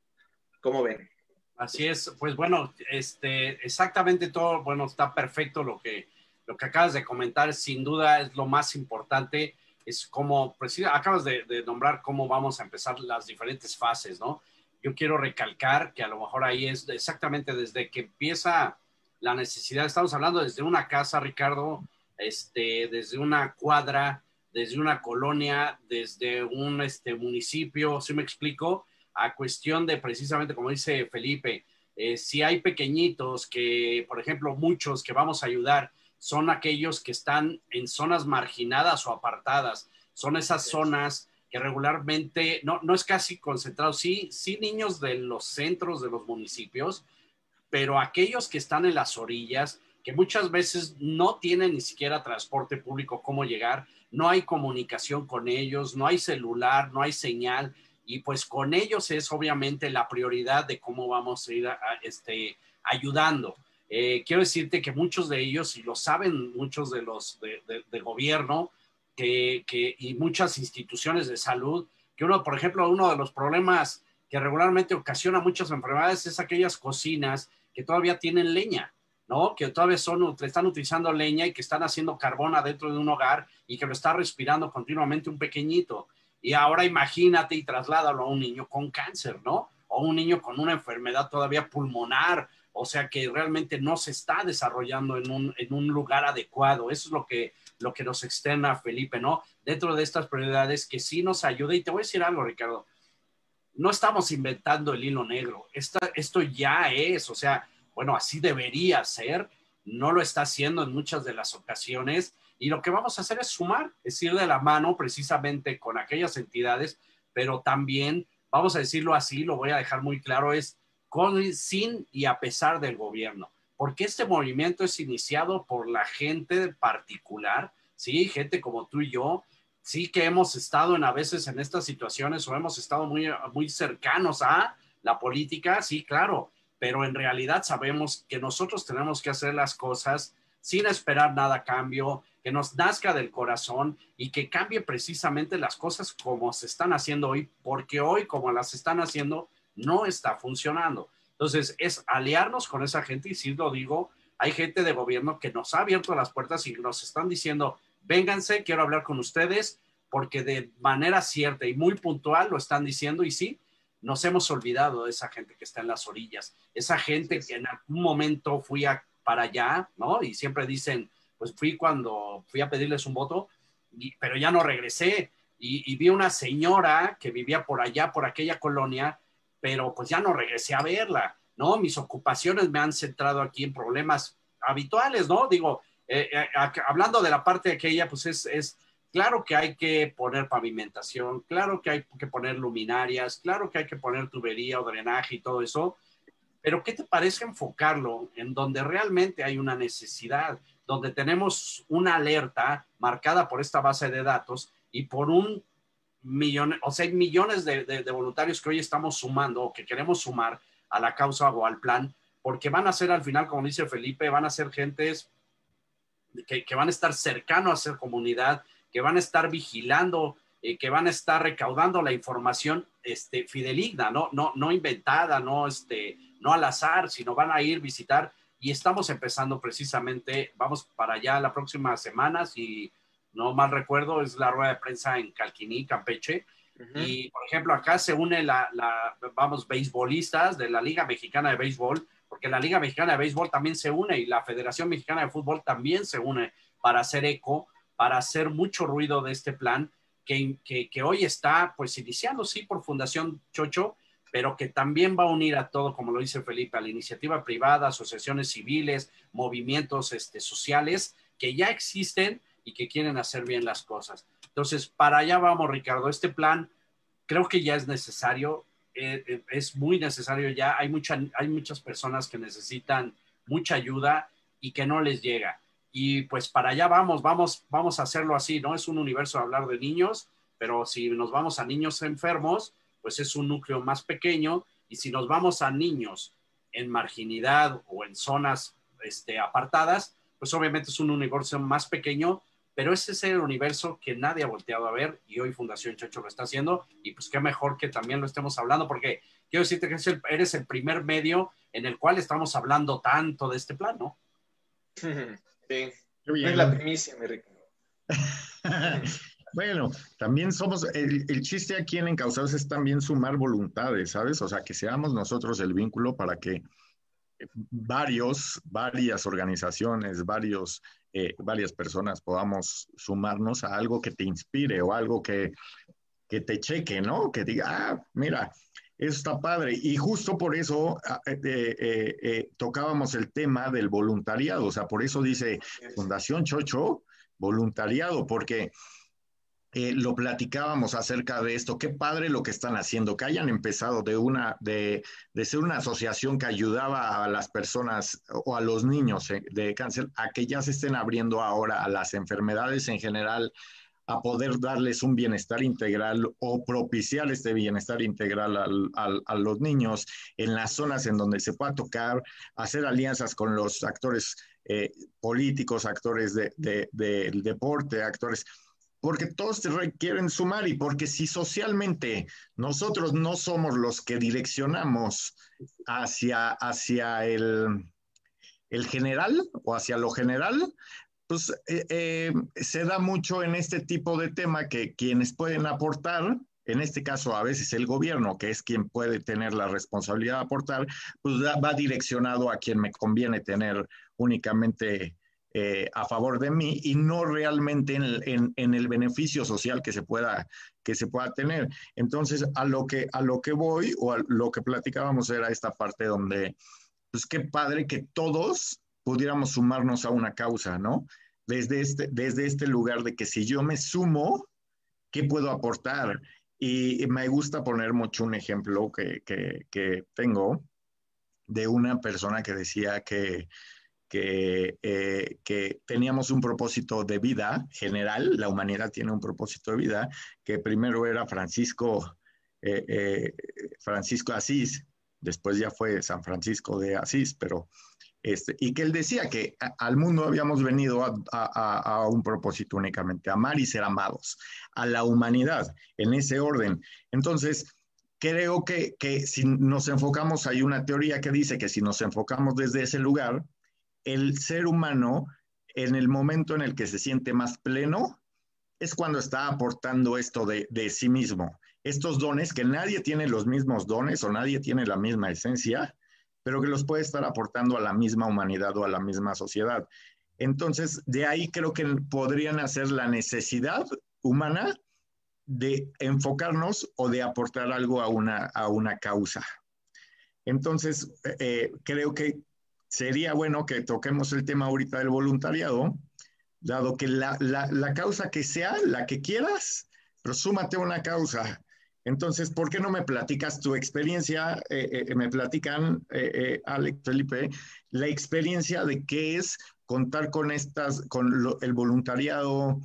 ¿Cómo ven? Así es, pues bueno, este, exactamente todo, bueno, está perfecto lo que, lo que acabas de comentar, sin duda es lo más importante, es como, pues, acabas de, de nombrar cómo vamos a empezar las diferentes fases, ¿no? yo quiero recalcar que a lo mejor ahí es exactamente desde que empieza la necesidad, estamos hablando desde una casa, Ricardo, este, desde una cuadra, desde una colonia, desde un este, municipio, si me explico, a cuestión de precisamente, como dice Felipe, eh, si hay pequeñitos que, por ejemplo, muchos que vamos a ayudar, son aquellos que están en zonas marginadas o apartadas, son esas zonas que regularmente, no, no es casi concentrado, sí, sí niños de los centros de los municipios, pero aquellos que están en las orillas, que muchas veces no tienen ni siquiera transporte público, cómo llegar, no hay comunicación con ellos, no hay celular, no hay señal, y pues con ellos es obviamente la prioridad de cómo vamos a ir este, ayudando. Eh, quiero decirte que muchos de ellos, y lo saben muchos de los de gobierno, que, y muchas instituciones de salud, que uno, por ejemplo, uno de los problemas que regularmente ocasiona muchas enfermedades es aquellas cocinas que todavía tienen leña, ¿no? Que todavía son, están utilizando leña y que están haciendo carbón adentro de un hogar y que lo está respirando continuamente un pequeñito. Y ahora imagínate y trasládalo a un niño con cáncer, ¿no? o un niño con una enfermedad todavía pulmonar, o sea que realmente no se está desarrollando en un, en un lugar adecuado. Eso es lo que, lo que nos externa Felipe, ¿no? Dentro de estas prioridades que sí nos ayuda. Y te voy a decir algo, Ricardo, no estamos inventando el hilo negro, esto ya es, o sea, bueno, así debería ser, no lo está haciendo en muchas de las ocasiones. Y lo que vamos a hacer es sumar, es ir de la mano precisamente con aquellas entidades, pero también, vamos a decirlo así, lo voy a dejar muy claro, es con, sin y a pesar del gobierno, porque este movimiento es iniciado por la gente particular, ¿sí? Gente como tú y yo, sí que hemos estado en a veces en estas situaciones o hemos estado muy, muy cercanos a la política, sí, claro, pero en realidad sabemos que nosotros tenemos que hacer las cosas sin esperar nada a cambio, que nos nazca del corazón y que cambie precisamente las cosas como se están haciendo hoy, porque hoy como las están haciendo, no está funcionando. Entonces, es aliarnos con esa gente y si lo digo, hay gente de gobierno que nos ha abierto las puertas y nos están diciendo, vénganse, quiero hablar con ustedes, porque de manera cierta y muy puntual lo están diciendo y sí, nos hemos olvidado de esa gente que está en las orillas, esa gente que en algún momento fui para allá, ¿no? Y siempre dicen, pues fui cuando fui a pedirles un voto, pero ya no regresé. Y, y vi una señora que vivía por allá, por aquella colonia, pero pues ya no regresé a verla, ¿no? Mis ocupaciones me han centrado aquí en problemas habituales, ¿no? Digo, eh, eh, hablando de la parte de aquella, pues es, es, claro que hay que poner pavimentación, claro que hay que poner luminarias, claro que hay que poner tubería o drenaje y todo eso, pero ¿qué te parece enfocarlo en donde realmente hay una necesidad, donde tenemos una alerta marcada por esta base de datos y por un millones, o sea, hay millones de, voluntarios que hoy estamos sumando o que queremos sumar a la causa o al plan, porque van a ser al final, como dice Felipe, van a ser gentes que, van a estar cercanos a ser comunidad, que van a estar vigilando, eh, que van a estar recaudando la información este, fideligna, ¿no? No, no inventada, no, este, no al azar, sino van a ir visitar y estamos empezando precisamente, vamos para allá la próxima semana, si no mal recuerdo, es la rueda de prensa en Calquiní, Campeche. Y, por ejemplo, acá se une la, vamos, beisbolistas de la Liga Mexicana de Béisbol, porque la Liga Mexicana de Béisbol también se une y la Federación Mexicana de Fútbol también se une para hacer eco, para hacer mucho ruido de este plan que, que, que hoy está, pues, iniciando, sí, por Fundación Chocho, pero que también va a unir a todo, como lo dice Felipe, a la iniciativa privada, asociaciones civiles, movimientos este, sociales que ya existen y que quieren hacer bien las cosas. Entonces, para allá vamos, Ricardo. Este plan creo que ya es necesario, eh, eh, es muy necesario ya. Hay, mucha, hay muchas personas que necesitan mucha ayuda y que no les llega. Y pues para allá vamos, vamos, vamos a hacerlo así, ¿no? Es un universo hablar de niños, pero si nos vamos a niños enfermos, pues es un núcleo más pequeño. Y si nos vamos a niños en marginidad o en zonas este, apartadas, pues obviamente es un universo más pequeño, pero ese es el universo que nadie ha volteado a ver y hoy Fundación Chocho lo está haciendo y pues qué mejor que también lo estemos hablando porque quiero decirte que eres el primer medio en el cual estamos hablando tanto de este plan, [LAUGHS] ¿no? Sí, es la primicia, mi Ricardo. [LAUGHS] Bueno, también somos, el, el, chiste aquí en Encausados es también sumar voluntades, ¿sabes? O sea, que seamos nosotros el vínculo para que varios, varias organizaciones, varios eh, varias personas podamos sumarnos a algo que te inspire o algo que, que te cheque, ¿no? Que diga, ah, mira, eso está padre. Y justo por eso ah, eh, eh, tocábamos el tema del voluntariado. O sea, por eso dice Fundación Chocho, voluntariado, porque eh, lo platicábamos acerca de esto. Qué padre lo que están haciendo, que hayan empezado de una, de, de ser una asociación que ayudaba a las personas o a los niños eh, de cáncer, a que ya se estén abriendo ahora a las enfermedades en general, a poder darles un bienestar integral o propiciar este bienestar integral al, a los niños en las zonas en donde se pueda tocar, hacer alianzas con los actores eh, políticos, actores de, de, del deporte, actores porque todos requieren sumar y porque si socialmente nosotros no somos los que direccionamos hacia, hacia el, el general o hacia lo general, pues eh, eh, se da mucho en este tipo de tema que quienes pueden aportar en este caso a veces el gobierno, que es quien puede tener la responsabilidad de aportar, pues va direccionado a quien me conviene tener únicamente eh, a favor de mí y no realmente en el, beneficio social que se, pueda, que se pueda tener. Entonces, a lo, que, a lo que voy o a lo que platicábamos era esta parte donde, pues qué padre que todos pudiéramos sumarnos a una causa, ¿no? Desde este, desde este lugar de que si yo me sumo, ¿qué puedo aportar? Y me gusta poner mucho un ejemplo que, que tengo de una persona que decía que, eh, que, teníamos un propósito de vida general, la humanidad tiene un propósito de vida, que primero era Francisco, eh, eh, Francisco Asís, después ya fue San Francisco de Asís, pero este, y que él decía que al mundo habíamos venido a, un propósito únicamente, amar y ser amados, a la humanidad, en ese orden. Entonces, creo que, que si nos enfocamos, hay una teoría que dice que si nos enfocamos desde ese lugar, el ser humano, en el momento en el que se siente más pleno, es cuando está aportando esto de, sí mismo. Estos dones, que nadie tiene los mismos dones o nadie tiene la misma esencia, pero que los puede estar aportando a la misma humanidad o a la misma sociedad. Entonces, de ahí creo que podrían hacer la necesidad humana de enfocarnos o de aportar algo a una, a una causa. Entonces, eh, creo que sería bueno que toquemos el tema ahorita del voluntariado, dado que la, causa que sea, la que quieras, pero súmate una causa. Entonces, ¿por qué no me platicas tu experiencia? Eh, eh, me platican, eh, Alex Felipe, la experiencia de qué es contar con estas, con el voluntariado,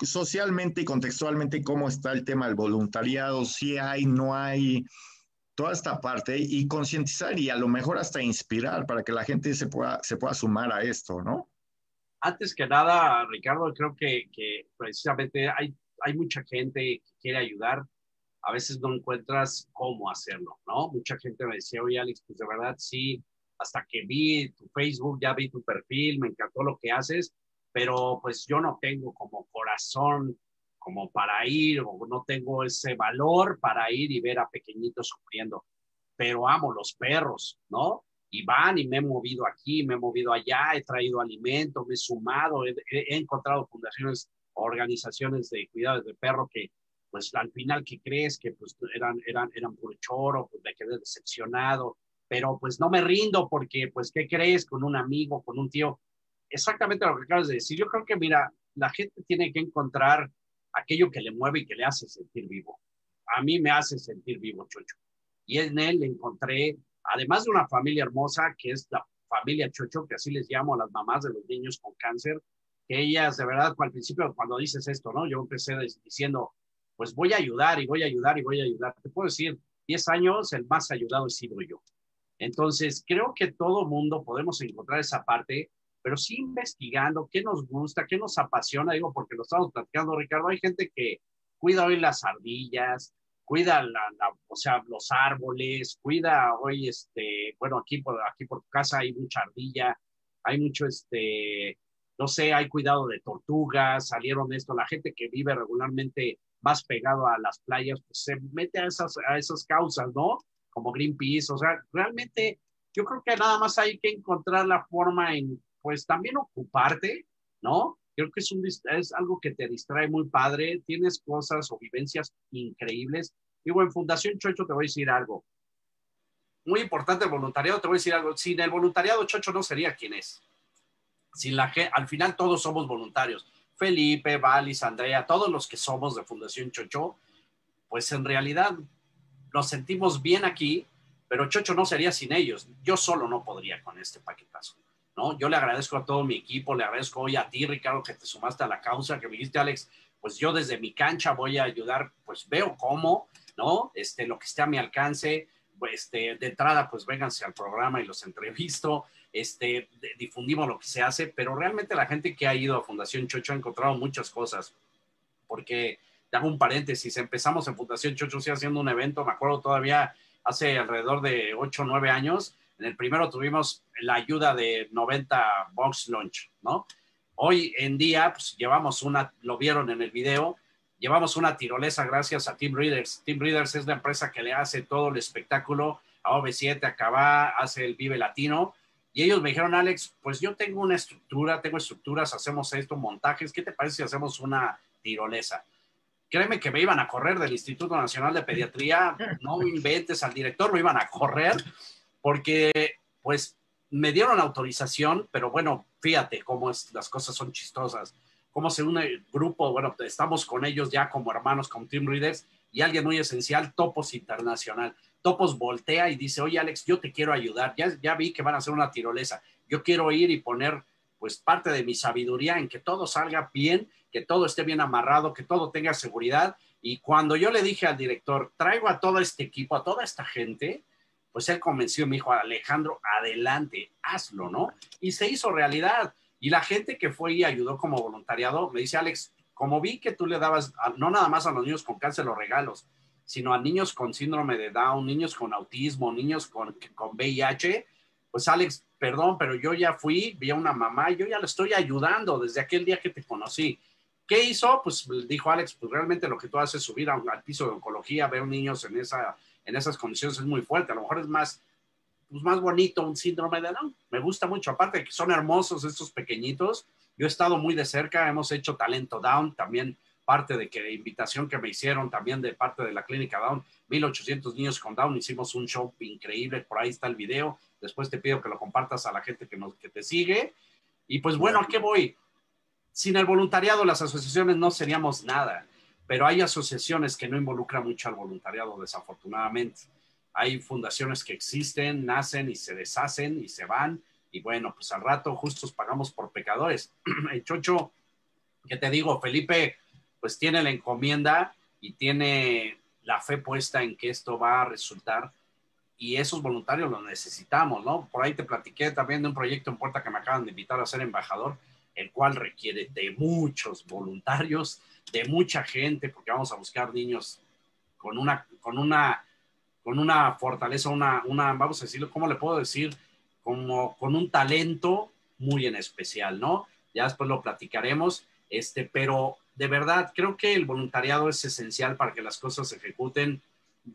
socialmente y contextualmente, cómo está el tema del voluntariado, si hay, no hay, toda esta parte y concientizar y a lo mejor hasta inspirar para que la gente se pueda, se pueda sumar a esto, ¿no? Antes que nada, Ricardo, creo que, que precisamente hay, hay mucha gente que quiere ayudar. A veces no encuentras cómo hacerlo, ¿no? Mucha gente me decía, oye, Alex, pues de verdad sí, hasta que vi tu Facebook, ya vi tu perfil, me encantó lo que haces, pero pues yo no tengo como corazón como para ir o no tengo ese valor para ir y ver a pequeñitos sufriendo, pero amo los perros, ¿no? Y van y me he movido aquí, me he movido allá, he traído alimento, me he sumado, he, encontrado fundaciones, organizaciones de cuidados de perro que, pues al final, ¿qué crees? Que pues eran, eran, eran puro choro, pues me quedé decepcionado, pero pues no me rindo porque, pues, ¿qué crees? Con un amigo, con un tío, exactamente lo que acabas de decir. Yo creo que, mira, la gente tiene que encontrar aquello que le mueve y que le hace sentir vivo. A mí me hace sentir vivo, Chocho. Y en él encontré, además de una familia hermosa, que es la familia Chocho, que así les llamo a las mamás de los niños con cáncer, que ellas, de verdad, al principio, cuando dices esto, ¿no? Yo empecé diciendo, pues voy a ayudar y voy a ayudar y voy a ayudar. Te puedo decir, 10 años, el más ayudado he sido yo. Entonces, creo que todo mundo podemos encontrar esa parte pero sí investigando qué nos gusta, qué nos apasiona, digo, porque lo estamos platicando, Ricardo, hay gente que cuida hoy las ardillas, cuida la, o sea, los árboles, cuida hoy, este, bueno, aquí por, aquí por tu casa hay mucha ardilla, hay mucho, este, no sé, hay cuidado de tortugas, salieron esto, la gente que vive regularmente más pegado a las playas, pues se mete a esas, a esas causas, ¿no? Como Greenpeace, o sea, realmente yo creo que nada más hay que encontrar la forma en pues también ocuparte, ¿no? Creo que es, algo que te distrae muy padre, tienes cosas o vivencias increíbles. Digo, en Fundación Chocho te voy a decir algo. Muy importante el voluntariado, te voy a decir algo. Sin el voluntariado, Chocho no sería quien es. Sin la al final todos somos voluntarios. Felipe, Valis, Andrea, todos los que somos de Fundación Chocho, pues en realidad nos sentimos bien aquí, pero Chocho no sería sin ellos. Yo solo no podría con este paquetazo. Yo le agradezco a todo mi equipo, le agradezco hoy a ti, Ricardo, que te sumaste a la causa, que me dijiste, Alex, pues yo desde mi cancha voy a ayudar, pues veo cómo, ¿no? Este, lo que esté a mi alcance, pues, este, de entrada, pues vénganse al programa y los entrevisto, este, difundimos lo que se hace, pero realmente la gente que ha ido a Fundación Chocho ha encontrado muchas cosas, porque, te hago un paréntesis, empezamos en Fundación Chocho, sí, haciendo un evento, me acuerdo todavía hace alrededor de 8 o 9 años, en el primero tuvimos la ayuda de 90 Box Launch, ¿no? Hoy en día, pues llevamos una, lo vieron en el video, Llevamos una tirolesa gracias a Team Readers. Team Readers es la empresa que le hace todo el espectáculo a OV7, a Cabá, hace el Vive Latino. Y ellos me dijeron, Alex, pues yo tengo una estructura, tengo estructuras, hacemos esto, montajes. ¿Qué te parece si hacemos una tirolesa? Créeme que me iban a correr del Instituto Nacional de Pediatría. No inventes al director, lo iban a correr porque, pues, me dieron autorización, pero bueno, fíjate cómo es, las cosas son chistosas. Cómo se une el grupo, bueno, estamos con ellos ya como hermanos, como Team Readers, y alguien muy esencial, Topos Internacional. Topos voltea y dice, oye Alex, yo te quiero ayudar, ya, ya vi que van a hacer una tirolesa, yo quiero ir y poner pues parte de mi sabiduría en que todo salga bien, que todo esté bien amarrado, que todo tenga seguridad. Y cuando yo le dije al director, traigo a todo este equipo, a toda esta gente, pues él convenció, me dijo, Alejandro, adelante, hazlo, ¿no? Y se hizo realidad. Y la gente que fue y ayudó como voluntariado, me dice, Alex, como vi que tú le dabas, no nada más a los niños con cáncer los regalos, sino a niños con síndrome de Down, niños con autismo, niños con, con VIH, pues Alex, perdón, pero yo ya fui, vi a una mamá, yo ya le estoy ayudando desde aquel día que te conocí. ¿Qué hizo? Pues dijo Alex, pues realmente lo que tú haces, subir al piso de oncología, ver niños en esa en esas condiciones es muy fuerte. A lo mejor es más, pues más bonito un síndrome de Down. Me gusta mucho. Aparte de que son hermosos estos pequeñitos. Yo he estado muy de cerca. Hemos hecho talento Down. También parte de que invitación que me hicieron también de parte de la clínica Down. 1800 niños con Down. Hicimos un show increíble. Por ahí está el video. Después te pido que lo compartas a la gente que, nos, que te sigue. Y pues bueno, ¿a qué voy? Sin el voluntariado, las asociaciones no seríamos nada pero hay asociaciones que no involucran mucho al voluntariado, desafortunadamente. Hay fundaciones que existen, nacen y se deshacen y se van, y bueno, pues al rato justos pagamos por pecadores. [CLEARS THROAT] El chocho, que te digo, Felipe, pues tiene la encomienda y tiene la fe puesta en que esto va a resultar y esos voluntarios los necesitamos, ¿no? Por ahí te platiqué también de un proyecto en Puerta que me acaban de invitar a ser embajador, el cual requiere de muchos voluntarios, de mucha gente, porque vamos a buscar niños con una, con una, con una fortaleza, una, una, vamos a decirlo, ¿cómo le puedo decir? Como con un talento muy en especial, ¿no? Ya después lo platicaremos, este, pero de verdad creo que el voluntariado es esencial para que las cosas se ejecuten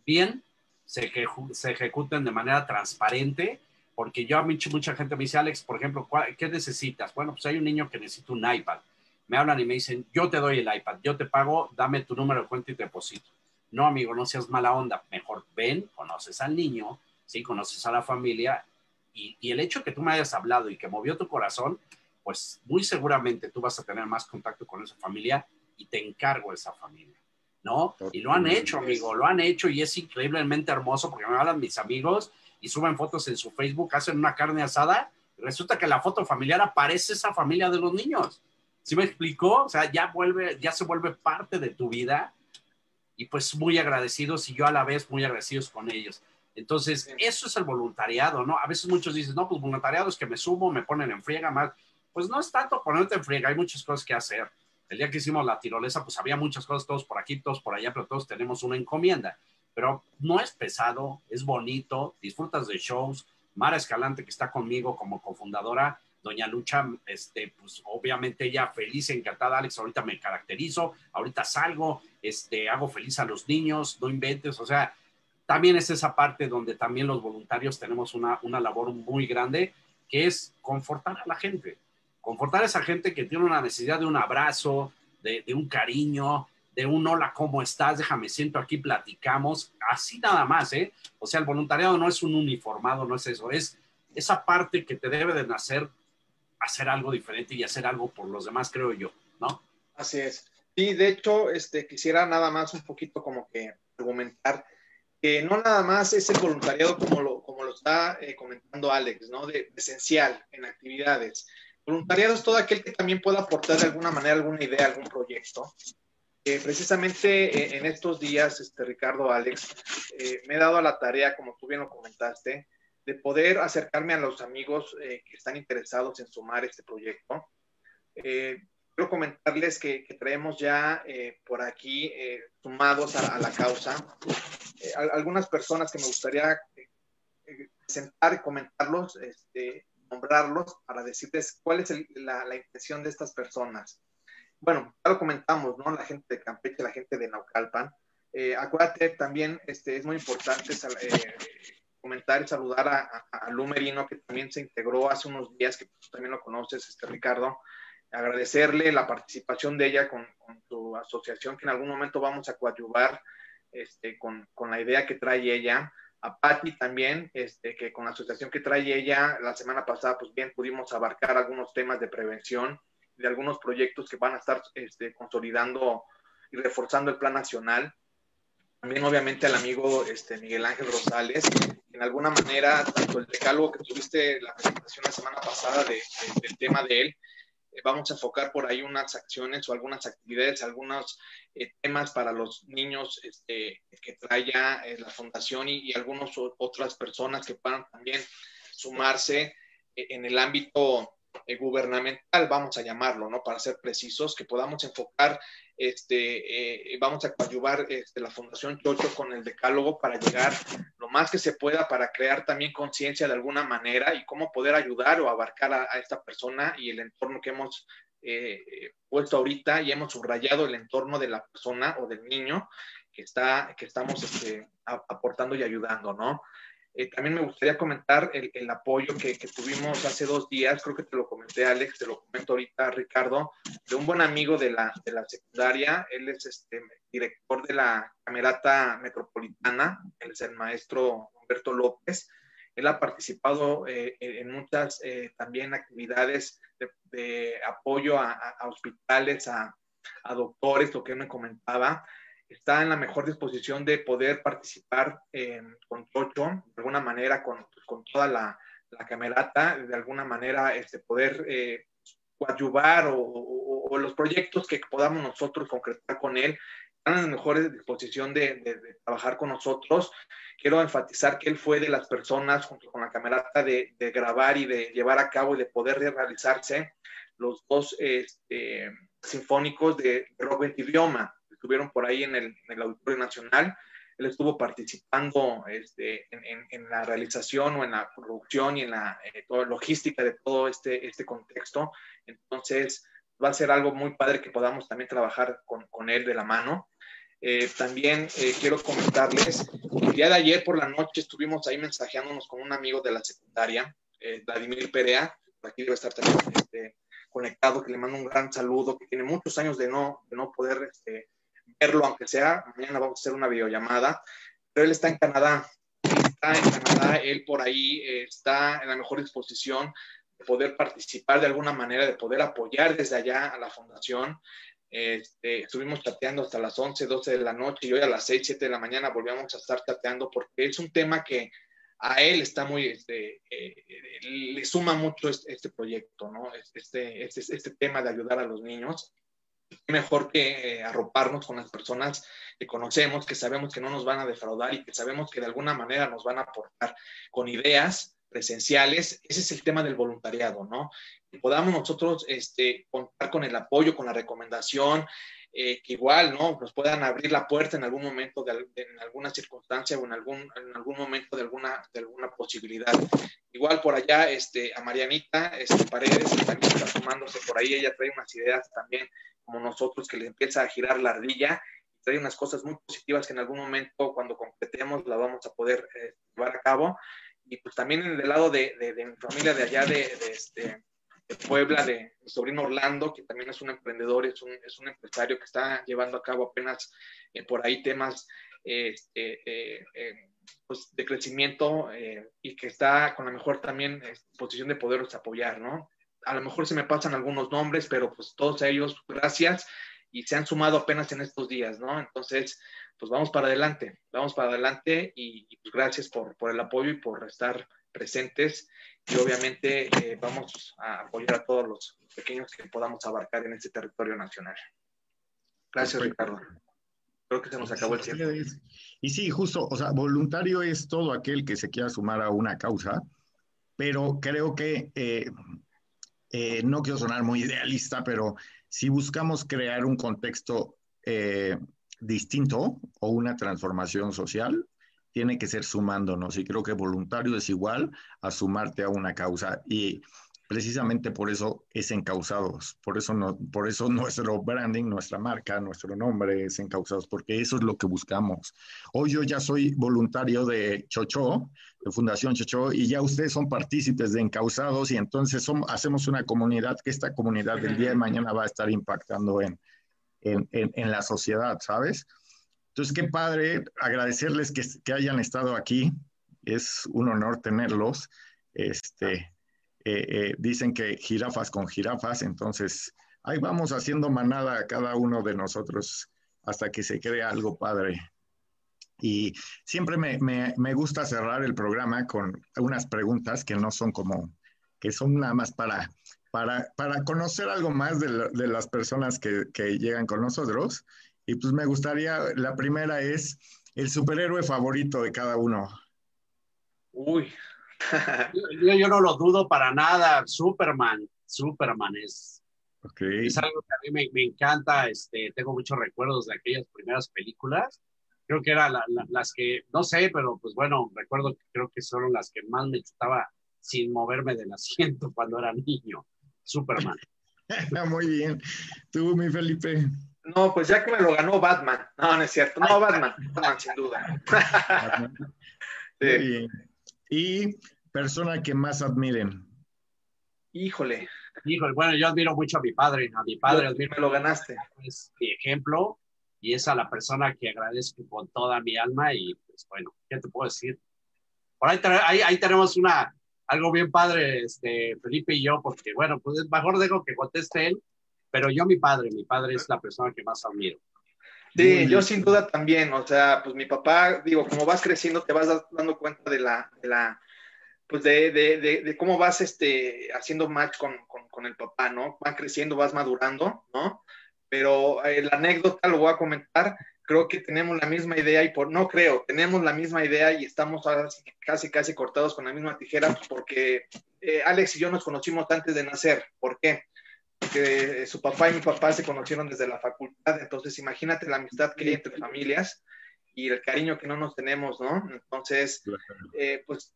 bien, se, se ejecuten de manera transparente, porque yo a mucha gente me dice, Alex, por ejemplo, ¿qué necesitas? Bueno, pues hay un niño que necesita un iPad me hablan y me dicen, yo te doy el iPad, yo te pago, dame tu número de cuenta y te deposito. No, amigo, no seas mala onda. Mejor ven, conoces al niño, ¿sí? conoces a la familia y, y el hecho que tú me hayas hablado y que movió tu corazón, pues muy seguramente tú vas a tener más contacto con esa familia y te encargo esa familia, ¿no? Y lo han hecho, amigo, lo han hecho y es increíblemente hermoso porque me hablan mis amigos y suben fotos en su Facebook, hacen una carne asada y resulta que la foto familiar aparece esa familia de los niños. ¿Sí me explicó? O sea, ya vuelve, ya se vuelve parte de tu vida y pues muy agradecidos y yo a la vez muy agradecidos con ellos. Entonces, eso es el voluntariado, ¿no? A veces muchos dicen, no, pues voluntariado es que me sumo, me ponen en friega más. Pues no es tanto ponerte en friega, hay muchas cosas que hacer. El día que hicimos la tirolesa, pues había muchas cosas, todos por aquí, todos por allá, pero todos tenemos una encomienda. Pero no es pesado, es bonito, disfrutas de shows. Mara Escalante, que está conmigo como cofundadora, doña Lucha, este, pues obviamente ella feliz, encantada, Alex, ahorita me caracterizo, ahorita salgo, este, hago feliz a los niños, no inventes, o sea, también es esa parte donde también los voluntarios tenemos una, una labor muy grande, que es confortar a la gente, confortar a esa gente que tiene una necesidad de un abrazo, de, de un cariño, de un hola, ¿cómo estás? Déjame siento aquí, platicamos, así nada más, ¿eh? O sea, el voluntariado no es un uniformado, no es eso, es esa parte que te debe de nacer hacer algo diferente y hacer algo por los demás, creo yo, ¿no? Así es. Sí, de hecho, este, quisiera nada más un poquito como que argumentar que no nada más es el voluntariado como lo, como lo está eh, comentando Alex, ¿no? De, esencial en actividades. Voluntariado es todo aquel que también pueda aportar de alguna manera alguna idea, algún proyecto. Eh, precisamente eh, en estos días, este, Ricardo, Alex, me he dado a la tarea, como tú bien lo comentaste, de poder acercarme a los amigos eh, que están interesados en sumar este proyecto. Eh, quiero comentarles que, traemos ya eh, por aquí sumados a, la causa algunas personas que me gustaría presentar y comentarlos, este, nombrarlos para decirles cuál es la, intención de estas personas. bueno, ya lo comentamos, ¿no? La gente de Campeche, la gente de Naucalpan. Acuérdate, también este, es muy importante comentar y saludar a, a, que también se integró hace unos días, que tú también lo conoces, este, Ricardo. Agradecerle la participación de ella con, con asociación, que en algún momento vamos a coadyuvar este, con, con la idea que trae ella a Patti también, este, que con la asociación que trae ella, la semana pasada, pues bien pudimos abarcar algunos temas de prevención, de algunos proyectos que van a estar este, consolidando y reforzando el plan nacional. También, obviamente, al amigo este, Miguel Ángel Rosales, en alguna manera, tanto el decálogo que tuviste la presentación la semana pasada de, del tema de él, eh, vamos a enfocar por ahí unas acciones o algunas actividades, algunos eh, temas para los niños este, que trae eh, la fundación y, y algunas otras personas que puedan también sumarse en el ámbito gubernamental, vamos a llamarlo, ¿no? Para ser precisos, que podamos enfocar, este, vamos a coadyuvar este, la Fundación Chocho con el decálogo para llegar lo más que se pueda para crear también conciencia de alguna manera y cómo poder ayudar o abarcar a, esta persona y el entorno que hemos eh, puesto ahorita y hemos subrayado el entorno de la persona o del niño que, está, que estamos este, aportando y ayudando, ¿no? Eh, también me gustaría comentar el, el apoyo que, que, tuvimos hace dos días, creo que te lo comenté Alex, te lo comento ahorita Ricardo, de un buen amigo de la, de la secundaria, él es este, director de la Camerata Metropolitana, él es el maestro Humberto López, él ha participado eh, en muchas eh, también actividades de, apoyo a, hospitales, a, a, doctores, lo que me comentaba. Está en la mejor disposición de poder participar eh, con Tocho, de alguna manera, con, con toda la, la, camerata, de alguna manera este, poder eh, o, los proyectos que podamos nosotros concretar con él están en mejor disposición de, de, de, trabajar con nosotros. Quiero enfatizar que él fue de las personas, junto con la camerata, de, de grabar y de llevar a cabo y de poder realizarse los dos este, sinfónicos de rock en idioma. Estuvieron por ahí en el, en el Auditorio Nacional. Él estuvo participando este, en, en, en, la realización o en la producción y en la eh, toda logística de todo este, este contexto. Entonces, va a ser algo muy padre que podamos también trabajar con, con él de la mano. Eh, también eh, quiero comentarles, el día de ayer por la noche estuvimos ahí mensajeándonos con un amigo de la secundaria, eh, Vladimir Perea, aquí debe estar también este, conectado, que le mando un gran saludo, que tiene muchos años de no, de no poder este, verlo, aunque sea, mañana vamos a hacer una videollamada, pero él está en Canadá, está en Canadá, él por ahí eh, está en la mejor disposición de poder participar de alguna manera, de poder apoyar desde allá a la fundación. Este, estuvimos chateando hasta las 11, 12 de la noche y hoy a las 6, 7 de la mañana volvíamos a estar chateando porque es un tema que a él está muy, este, eh, le suma mucho este, este proyecto, ¿no? Este, este, este, tema de ayudar a los niños. Mejor que eh, arroparnos con las personas que conocemos, que sabemos que no nos van a defraudar y que sabemos que de alguna manera nos van a aportar con ideas presenciales. Ese es el tema del voluntariado, ¿no? Que podamos nosotros este, contar con el apoyo, con la recomendación, eh, que igual, ¿no? Nos puedan abrir la puerta en algún momento, de, en alguna circunstancia o en algún, en algún momento de alguna, de alguna posibilidad. Igual por allá, este, a Marianita este, Paredes también está sumándose por ahí, ella trae unas ideas también como nosotros que le empieza a girar la ardilla trae unas cosas muy positivas que en algún momento cuando completemos la vamos a poder eh, llevar a cabo y pues también del lado de, de, de mi familia de allá de, de, este, de Puebla, de mi sobrino Orlando, que también es un emprendedor, es un, es un empresario que está llevando a cabo apenas eh, por ahí temas este, eh, eh, pues de crecimiento y que está con la mejor también posición de poderlos apoyar, ¿no? A lo mejor se me pasan algunos nombres, pero pues todos ellos, gracias, y se han sumado apenas en estos días, ¿no? Entonces, pues vamos para adelante, vamos para adelante y, y pues gracias por, por, el apoyo y por estar presentes y obviamente eh, vamos a apoyar a todos los pequeños que podamos abarcar en este territorio nacional. Gracias. Ricardo. Creo que se nos acabó el tiempo. Y sí, justo, o sea, voluntario es todo aquel que se quiera sumar a una causa, pero creo que, eh, eh, no quiero sonar muy idealista, pero si buscamos crear un contexto distinto o una transformación social, tiene que ser sumándonos. Y creo que voluntario es igual a sumarte a una causa. Y precisamente por eso es Encausados, por eso, no, por eso [LAUGHS] nuestro branding, nuestra marca, nuestro nombre es Encausados, porque eso es lo que buscamos. Hoy yo ya soy voluntario de Chocho, de Fundación Chocho, y ya ustedes son partícipes de Encausados y entonces hacemos una comunidad que esta comunidad del día de mañana va a estar impactando en, en, en, la sociedad, ¿sabes? Entonces, qué padre agradecerles que, que hayan estado aquí. Es un honor tenerlos. Este, eh, eh, dicen que jirafas con jirafas, entonces ahí vamos haciendo manada a cada uno de nosotros hasta que se cree algo padre. Y siempre me, me, me, gusta cerrar el programa con unas preguntas que no son como, que son nada más para, para, para conocer algo más de, de las personas que, que, llegan con nosotros. Y pues me gustaría, la primera es el superhéroe favorito de cada uno. Uy, [LAUGHS] yo, no lo dudo para nada. Superman, Superman es, es algo que a mí me, encanta. Este, tengo muchos recuerdos de aquellas primeras películas. Creo que eran las que, no sé, pero pues bueno, recuerdo que creo que son las que más me chutaba sin moverme del asiento [LAUGHS] cuando era niño. Superman. [LAUGHS] Muy bien. ¿Tú, mi Felipe? No, pues ya que me lo ganó Batman. No, no es cierto. No, Batman. Batman, sin duda. [LAUGHS] sí. Y persona que más admiren. Híjole. Híjole, bueno, yo admiro mucho a mi padre, a mi padre. me lo ganaste. Es mi ejemplo y es a la persona que agradezco con toda mi alma y pues bueno, ¿qué te puedo decir? Por ahí, ahí, tenemos una, algo bien padre, este, Felipe y yo, porque bueno, pues mejor dejo que conteste él, pero yo mi padre, mi padre es la persona que más admiro. Sí, yo sin duda también, o sea, pues mi papá, digo, como vas creciendo te vas dando cuenta de la, de la pues de, de, de, cómo vas este, haciendo match con, con, con, el papá, ¿no? Vas creciendo, vas madurando, ¿no? Pero eh, la anécdota lo voy a comentar, creo que tenemos la misma idea y por, no creo, tenemos la misma idea y estamos casi, casi cortados con la misma tijera porque eh, Alex y yo nos conocimos antes de nacer, ¿por qué? Que su papá y mi papá se conocieron desde la facultad, entonces imagínate la amistad que hay entre familias y el cariño que no nos tenemos, ¿no? Entonces, eh, pues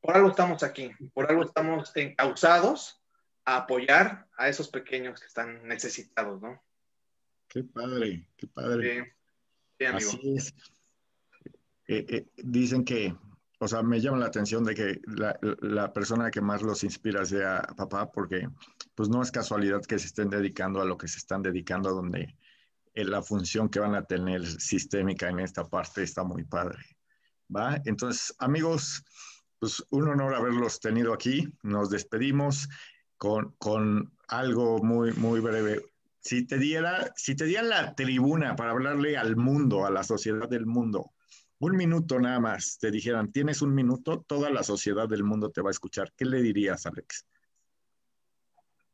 por algo estamos aquí, por algo estamos encausados a apoyar a esos pequeños que están necesitados, ¿no? Qué padre, qué padre. Sí, amigo. Así es. Eh, eh, dicen que o sea, me llama la atención de que la, persona que más los inspira sea papá, porque pues no es casualidad que se estén dedicando a lo que se están dedicando, donde eh, la función que van a tener sistémica en esta parte está muy padre. ¿Va? Entonces, amigos, pues un honor haberlos tenido aquí. Nos despedimos con, con algo muy, muy breve. Si te diera, si te dieran la tribuna para hablarle al mundo, a la sociedad del mundo, un minuto nada más, te dijeran, tienes un minuto, toda la sociedad del mundo te va a escuchar. ¿Qué le dirías, Alex?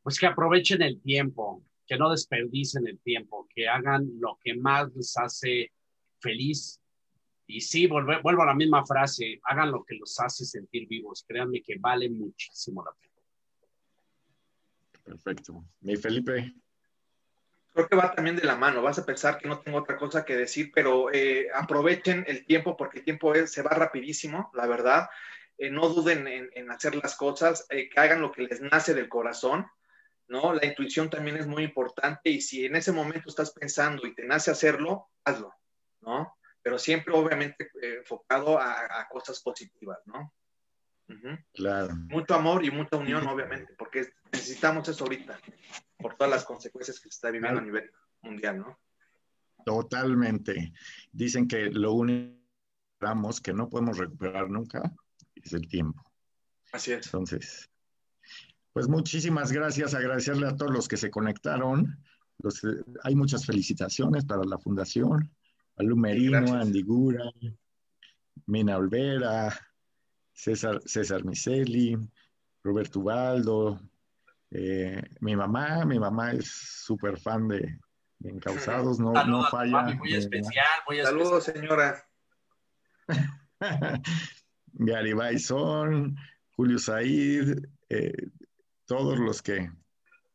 Pues que aprovechen el tiempo, que no desperdicen el tiempo, que hagan lo que más les hace feliz. Y sí, vuelvo, vuelvo a la misma frase, hagan lo que los hace sentir vivos. Créanme que vale muchísimo la pena. Perfecto. Mi Felipe creo que va también de la mano. Vas a pensar que no tengo otra cosa que decir, pero eh, aprovechen el tiempo porque el tiempo se va rapidísimo, la verdad. Eh, no duden en, hacer las cosas, eh, que hagan lo que les nace del corazón, ¿no? La intuición también es muy importante y si en ese momento estás pensando y te nace hacerlo, hazlo, ¿no? Pero siempre, obviamente, enfocado a, cosas positivas, ¿no? Claro. Mucho amor y mucha unión, obviamente, porque necesitamos eso ahorita, por todas las consecuencias que se está viviendo a nivel mundial, ¿no? Totalmente. Dicen que lo único que no podemos recuperar nunca es el tiempo. Así es. Entonces, pues muchísimas gracias. Agradecerle a todos los que se conectaron. hay muchas felicitaciones para la fundación. A Lumerino, a Andigura, Mina Olvera, César, César Miseli, Roberto Ubaldo, eh, mi mamá, mi mamá es súper fan de, Encausados, no, no falla. muy especial, muy Saludos, señora. [LAUGHS] Gary Baison, Julio Said, eh, todos los que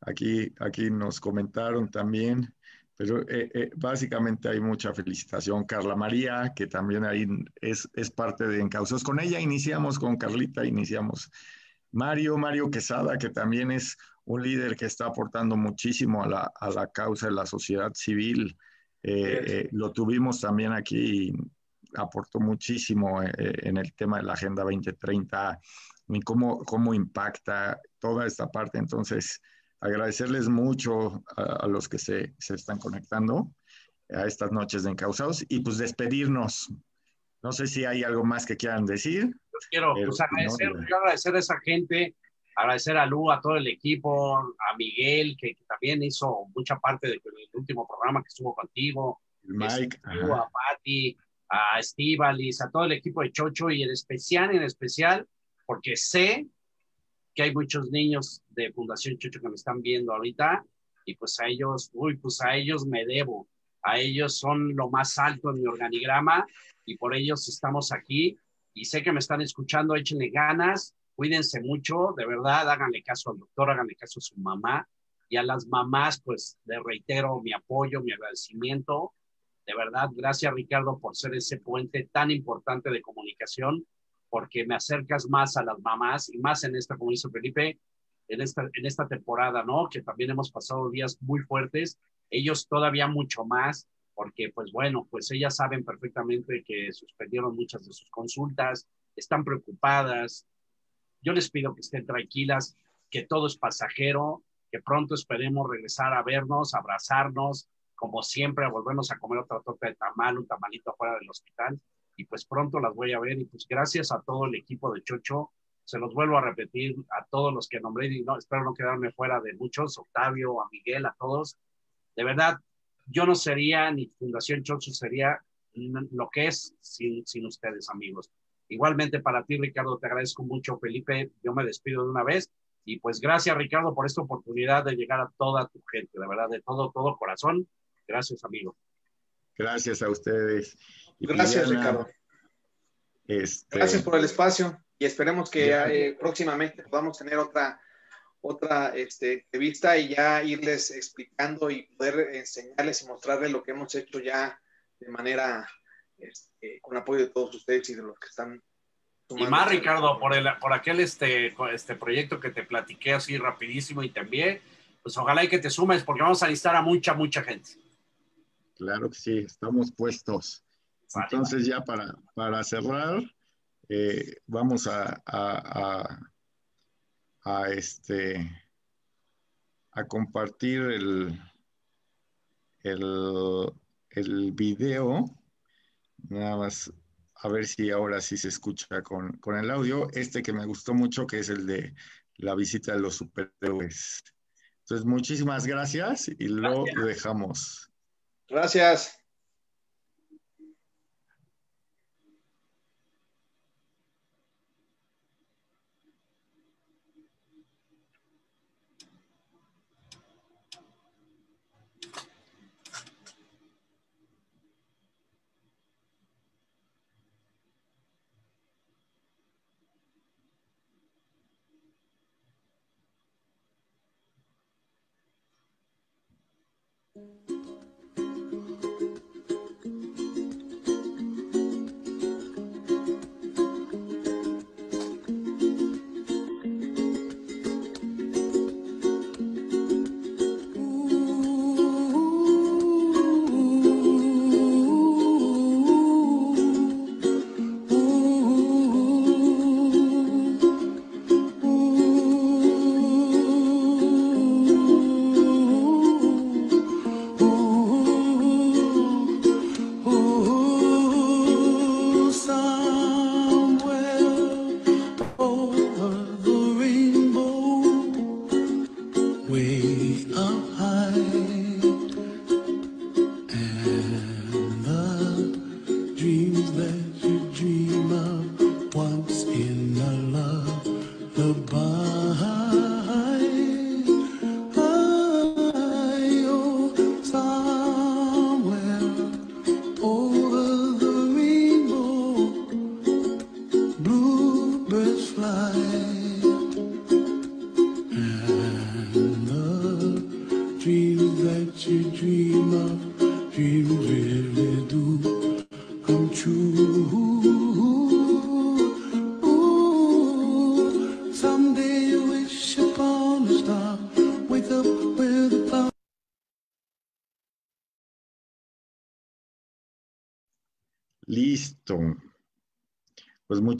aquí, aquí nos comentaron también. Pero eh, básicamente hay mucha felicitación. Carla María, que también ahí es, es parte de Encausados. Con ella iniciamos, con Carlita iniciamos Mario, Mario Quesada, que también es un líder que está aportando muchísimo a la, a la causa de la sociedad civil. Eh, eh, lo tuvimos también aquí y aportó muchísimo eh, en el tema de la Agenda 2030 y cómo, cómo impacta toda esta parte. Entonces, agradecerles mucho a, los que se, se, están conectando a estas noches de encausados y pues despedirnos. No sé si hay algo más que quieran decir. quiero pues, agradecer, quiero agradecer a esa gente agradecer a Lu, a todo el equipo, a Miguel, que, también hizo mucha parte del último programa que estuvo contigo, Mike, a Patti, a Estivalis, a todo el equipo de Chocho y en especial, en especial, porque sé que hay muchos niños de Fundación Chocho que me están viendo ahorita y pues a ellos, uy, pues a ellos me debo, a ellos son lo más alto en mi organigrama y por ellos estamos aquí. Y sé que me están escuchando, échenle ganas, cuídense mucho, de verdad, háganle caso al doctor, háganle caso a su mamá. Y a las mamás, pues le reitero mi apoyo, mi agradecimiento. De verdad, gracias Ricardo por ser ese puente tan importante de comunicación, porque me acercas más a las mamás y más en esta, como dice Felipe, en esta, en esta temporada, ¿no? Que también hemos pasado días muy fuertes, ellos todavía mucho más, porque pues bueno, pues ellas saben perfectamente que suspendieron muchas de sus consultas, están preocupadas, yo les pido que estén tranquilas, que todo es pasajero, que pronto esperemos regresar a vernos, abrazarnos, como siempre, a volvernos a comer otra torta de tamal, un tamalito afuera del hospital. Y pues pronto las voy a ver. Y pues gracias a todo el equipo de Chocho. Se los vuelvo a repetir a todos los que nombré y no, espero no quedarme fuera de muchos, Octavio, a Miguel, a todos. De verdad, yo no sería, ni Fundación Chocho sería lo que es sin, sin ustedes, amigos. Igualmente para ti, Ricardo, te agradezco mucho, Felipe. Yo me despido de una vez. Y pues gracias, Ricardo, por esta oportunidad de llegar a toda tu gente, de verdad, de todo, todo corazón. Gracias, amigo. Gracias a ustedes. Gracias, Ricardo. Este... Gracias por el espacio y esperemos que eh, próximamente podamos tener otra otra este, entrevista y ya irles explicando y poder enseñarles y mostrarles lo que hemos hecho ya de manera este, con apoyo de todos ustedes y de los que están. Y más, Ricardo, por, el, por aquel este, este proyecto que te platiqué así rapidísimo y te envié, pues ojalá y que te sumes porque vamos a necesitar a mucha, mucha gente. Claro que sí, estamos puestos. Entonces ya para, para cerrar, eh, vamos a, a, a, este, a compartir el, el, el video Nada más a ver si ahora sí se escucha con, el audio. Este que me gustó mucho, que es el de la visita de los superhéroes. Entonces, muchísimas gracias y lo dejamos. Gracias.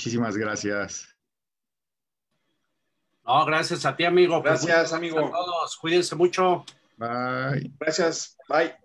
Muchísimas gracias. No, gracias a ti, amigo. Pues gracias, amigo. A todos. Cuídense mucho. Bye. Gracias. Bye.